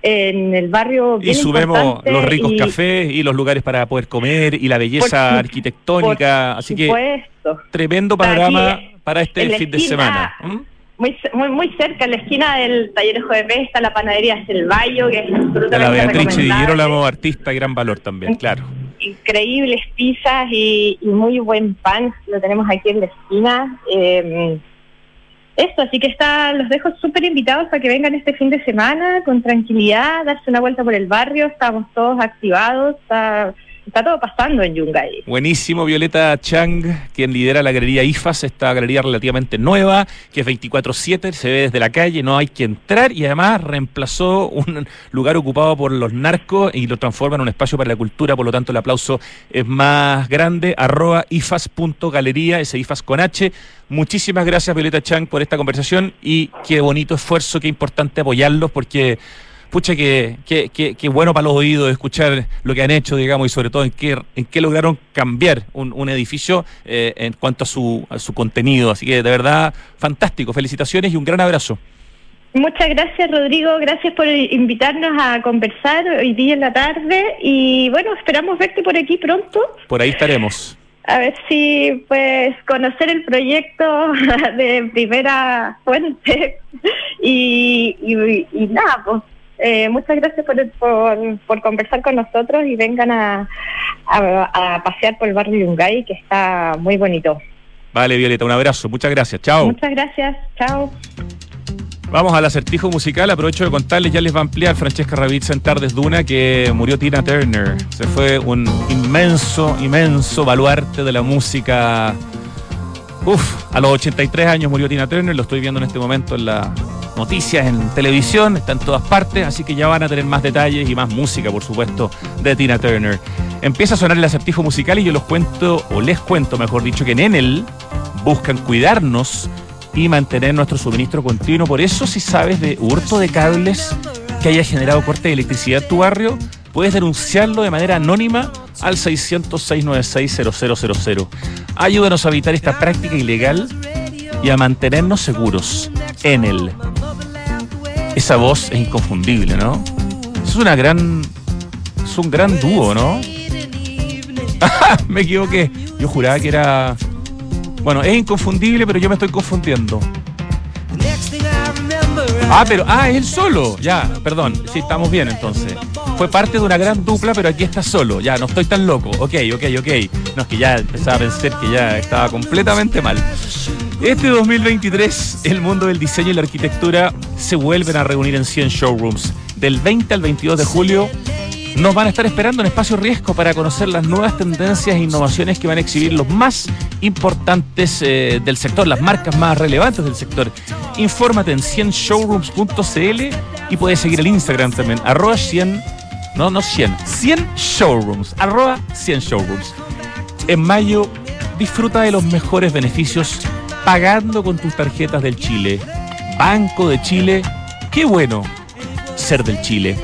en el barrio Y subemos los ricos y- cafés y los lugares para poder comer y la belleza Por arquitectónica. por Así que supuesto. tremendo aquí, panorama para este fin de semana. ¿Mm? Muy, muy, muy cerca, en la esquina del taller JP está la panadería Selvayo, que es absolutamente De la Beatriz recomendable. Girolamo, artista, gran valor también, claro. Increíbles pizzas y, y muy buen pan, lo tenemos aquí en la esquina. Eh, eso, así que está, los dejo súper invitados para que vengan este fin de semana con tranquilidad, darse una vuelta por el barrio, estamos todos activados, está, está todo pasando en Yungay. Buenísimo, Violeta Chang, quien lidera la galería IFAS, esta galería relativamente nueva, que es 24-7, se ve desde la calle, no hay que entrar y además reemplazó un lugar ocupado por los narcos y lo transforma en un espacio para la cultura, por lo tanto el aplauso es más grande, arroba ifas.galería, ese ifas con H. Muchísimas gracias, Violeta Chang, por esta conversación y qué bonito esfuerzo, qué importante apoyarlos porque pucha que, que, que- que bueno para los oídos escuchar lo que han hecho, digamos, y sobre todo en qué, en qué lograron cambiar un, un edificio eh, en cuanto a su, a su contenido. Así que de verdad, fantástico. Felicitaciones y un gran abrazo. Muchas gracias Rodrigo, gracias por invitarnos a conversar hoy día en la tarde y bueno, esperamos verte por aquí pronto. Por ahí estaremos. A ver si pues conocer el proyecto de primera fuente y, y, y nada, pues eh, muchas gracias por, por, por conversar con nosotros y vengan a, a, a pasear por el barrio Yungay que está muy bonito. Vale, Violeta, un abrazo. Muchas gracias. Chao. Muchas gracias, chao. Vamos al acertijo musical. Aprovecho de contarles, ya les va a ampliar Francesca Ravizza en Tardes Duna que murió Tina Turner. Se fue un inmenso, inmenso baluarte de la música. Uf, a los 83 años murió Tina Turner. Lo estoy viendo en este momento en las noticias, en televisión, está en todas partes. Así que ya van a tener más detalles y más música, por supuesto, de Tina Turner. Empieza a sonar el acertijo musical y yo los cuento, o les cuento, mejor dicho, que en Enel buscan cuidarnos y mantener nuestro suministro continuo. Por eso, si sabes de hurto de cables que haya generado corte de electricidad en tu barrio, puedes denunciarlo de manera anónima al 600-696-0000. Ayúdanos a evitar esta práctica ilegal y a mantenernos seguros. En el. Esa voz es inconfundible, ¿no? Es una gran. Es un gran dúo, ¿no? me equivoqué. Yo juraba que era. Bueno, es inconfundible, pero yo me estoy confundiendo. Ah, pero. Ah, es él solo. Ya, perdón. Sí, estamos bien entonces. Fue parte de una gran dupla, pero aquí está solo. Ya, no estoy tan loco. Ok, ok, ok. No, es que ya empezaba a pensar que ya estaba completamente mal. Este 2023, el mundo del diseño y la arquitectura se vuelven a reunir en 100 showrooms. Del 20 al 22 de julio nos van a estar esperando en Espacio Riesgo para conocer las nuevas tendencias e innovaciones que van a exhibir los más importantes eh, del sector, las marcas más relevantes del sector. Infórmate en 100showrooms.cl y puedes seguir el Instagram también, arroba 100, no, no 100, 100 showrooms, arroba 100 showrooms. En mayo, disfruta de los mejores beneficios pagando con tus tarjetas del Chile. Banco de Chile, qué bueno ser del Chile.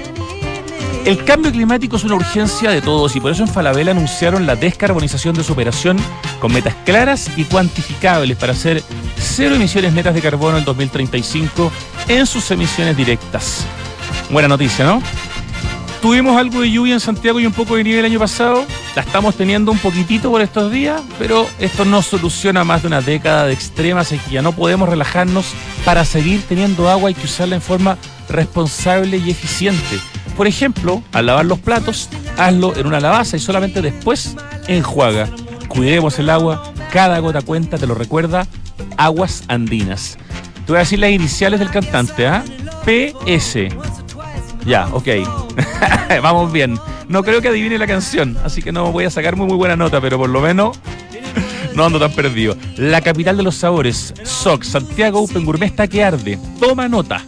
El cambio climático es una urgencia de todos y por eso en Falabella anunciaron la descarbonización de su operación con metas claras y cuantificables para hacer cero emisiones netas de carbono en 2035 en sus emisiones directas. Buena noticia, ¿no? Tuvimos algo de lluvia en Santiago y un poco de nieve el año pasado. La estamos teniendo un poquitito por estos días, pero esto no soluciona más de una década de extrema sequía. No podemos relajarnos para seguir teniendo agua, hay que usarla en forma responsable y eficiente. Por ejemplo, al lavar los platos, hazlo en una lavaza y solamente después enjuaga. Cuidemos el agua, cada gota cuenta, te lo recuerda, Aguas Andinas. Te voy a decir las iniciales del cantante, ¿ah? PS. Ya, ok. Vamos bien. No creo que adivine la canción, así que no voy a sacar muy, muy buena nota, pero por lo menos no ando tan perdido. La capital de los sabores, SOC, Santiago Open Gourmet está que arde. Toma nota.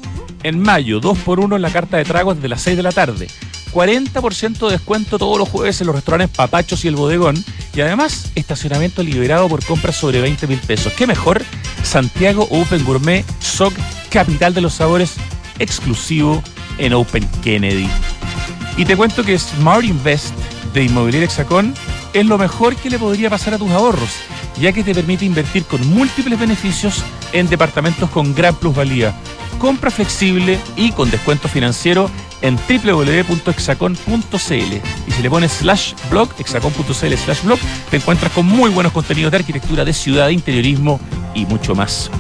En mayo, 2 por 1 en la carta de tragos desde las 6 de la tarde. 40% de descuento todos los jueves en los restaurantes Papachos y El Bodegón. Y además, estacionamiento liberado por compras sobre 20 mil pesos. ¿Qué mejor? Santiago Open Gourmet SOC, capital de los sabores, exclusivo en Open Kennedy. Y te cuento que Smart Invest de Inmobiliaria Hexacón es lo mejor que le podría pasar a tus ahorros, ya que te permite invertir con múltiples beneficios en departamentos con gran plusvalía compra flexible y con descuento financiero en www.exacon.cl. Y si le pones slash blog, exacon.cl slash blog, te encuentras con muy buenos contenidos de arquitectura, de ciudad, de interiorismo y mucho más.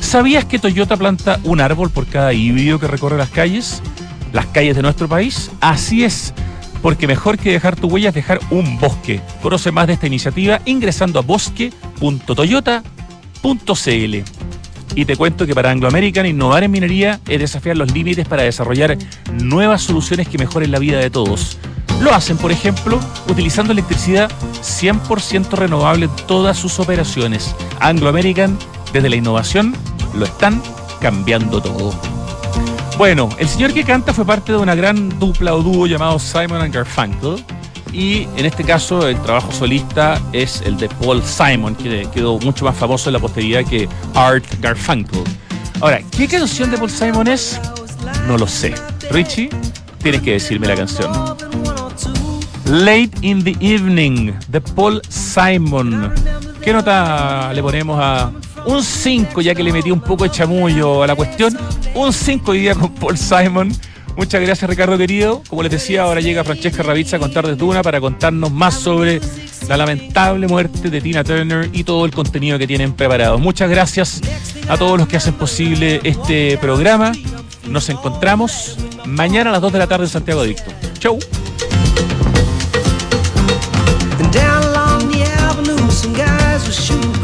¿Sabías que Toyota planta un árbol por cada híbrido que recorre las calles? Las calles de nuestro país. Así es. Porque mejor que dejar tu huella es dejar un bosque. Conoce más de esta iniciativa ingresando a bosque.toyota.cl. Y te cuento que para Anglo American innovar en minería es desafiar los límites para desarrollar nuevas soluciones que mejoren la vida de todos. Lo hacen, por ejemplo, utilizando electricidad 100% renovable en todas sus operaciones. Anglo American, desde la innovación, lo están cambiando todo. Bueno, el señor que canta fue parte de una gran dupla o dúo llamado Simon and Garfunkel y en este caso el trabajo solista es el de Paul Simon, que quedó mucho más famoso en la posteridad que Art Garfunkel. Ahora, ¿qué canción de Paul Simon es? No lo sé. Richie, tienes que decirme la canción. Late in the Evening de Paul Simon. ¿Qué nota le ponemos a un 5 ya que le metí un poco de chamullo a la cuestión? Un 5 hoy día con Paul Simon. Muchas gracias, Ricardo querido. Como les decía, ahora llega Francesca Ravizza a contar de Duna para contarnos más sobre la lamentable muerte de Tina Turner y todo el contenido que tienen preparado. Muchas gracias a todos los que hacen posible este programa. Nos encontramos mañana a las 2 de la tarde en Santiago Adicto. Chau.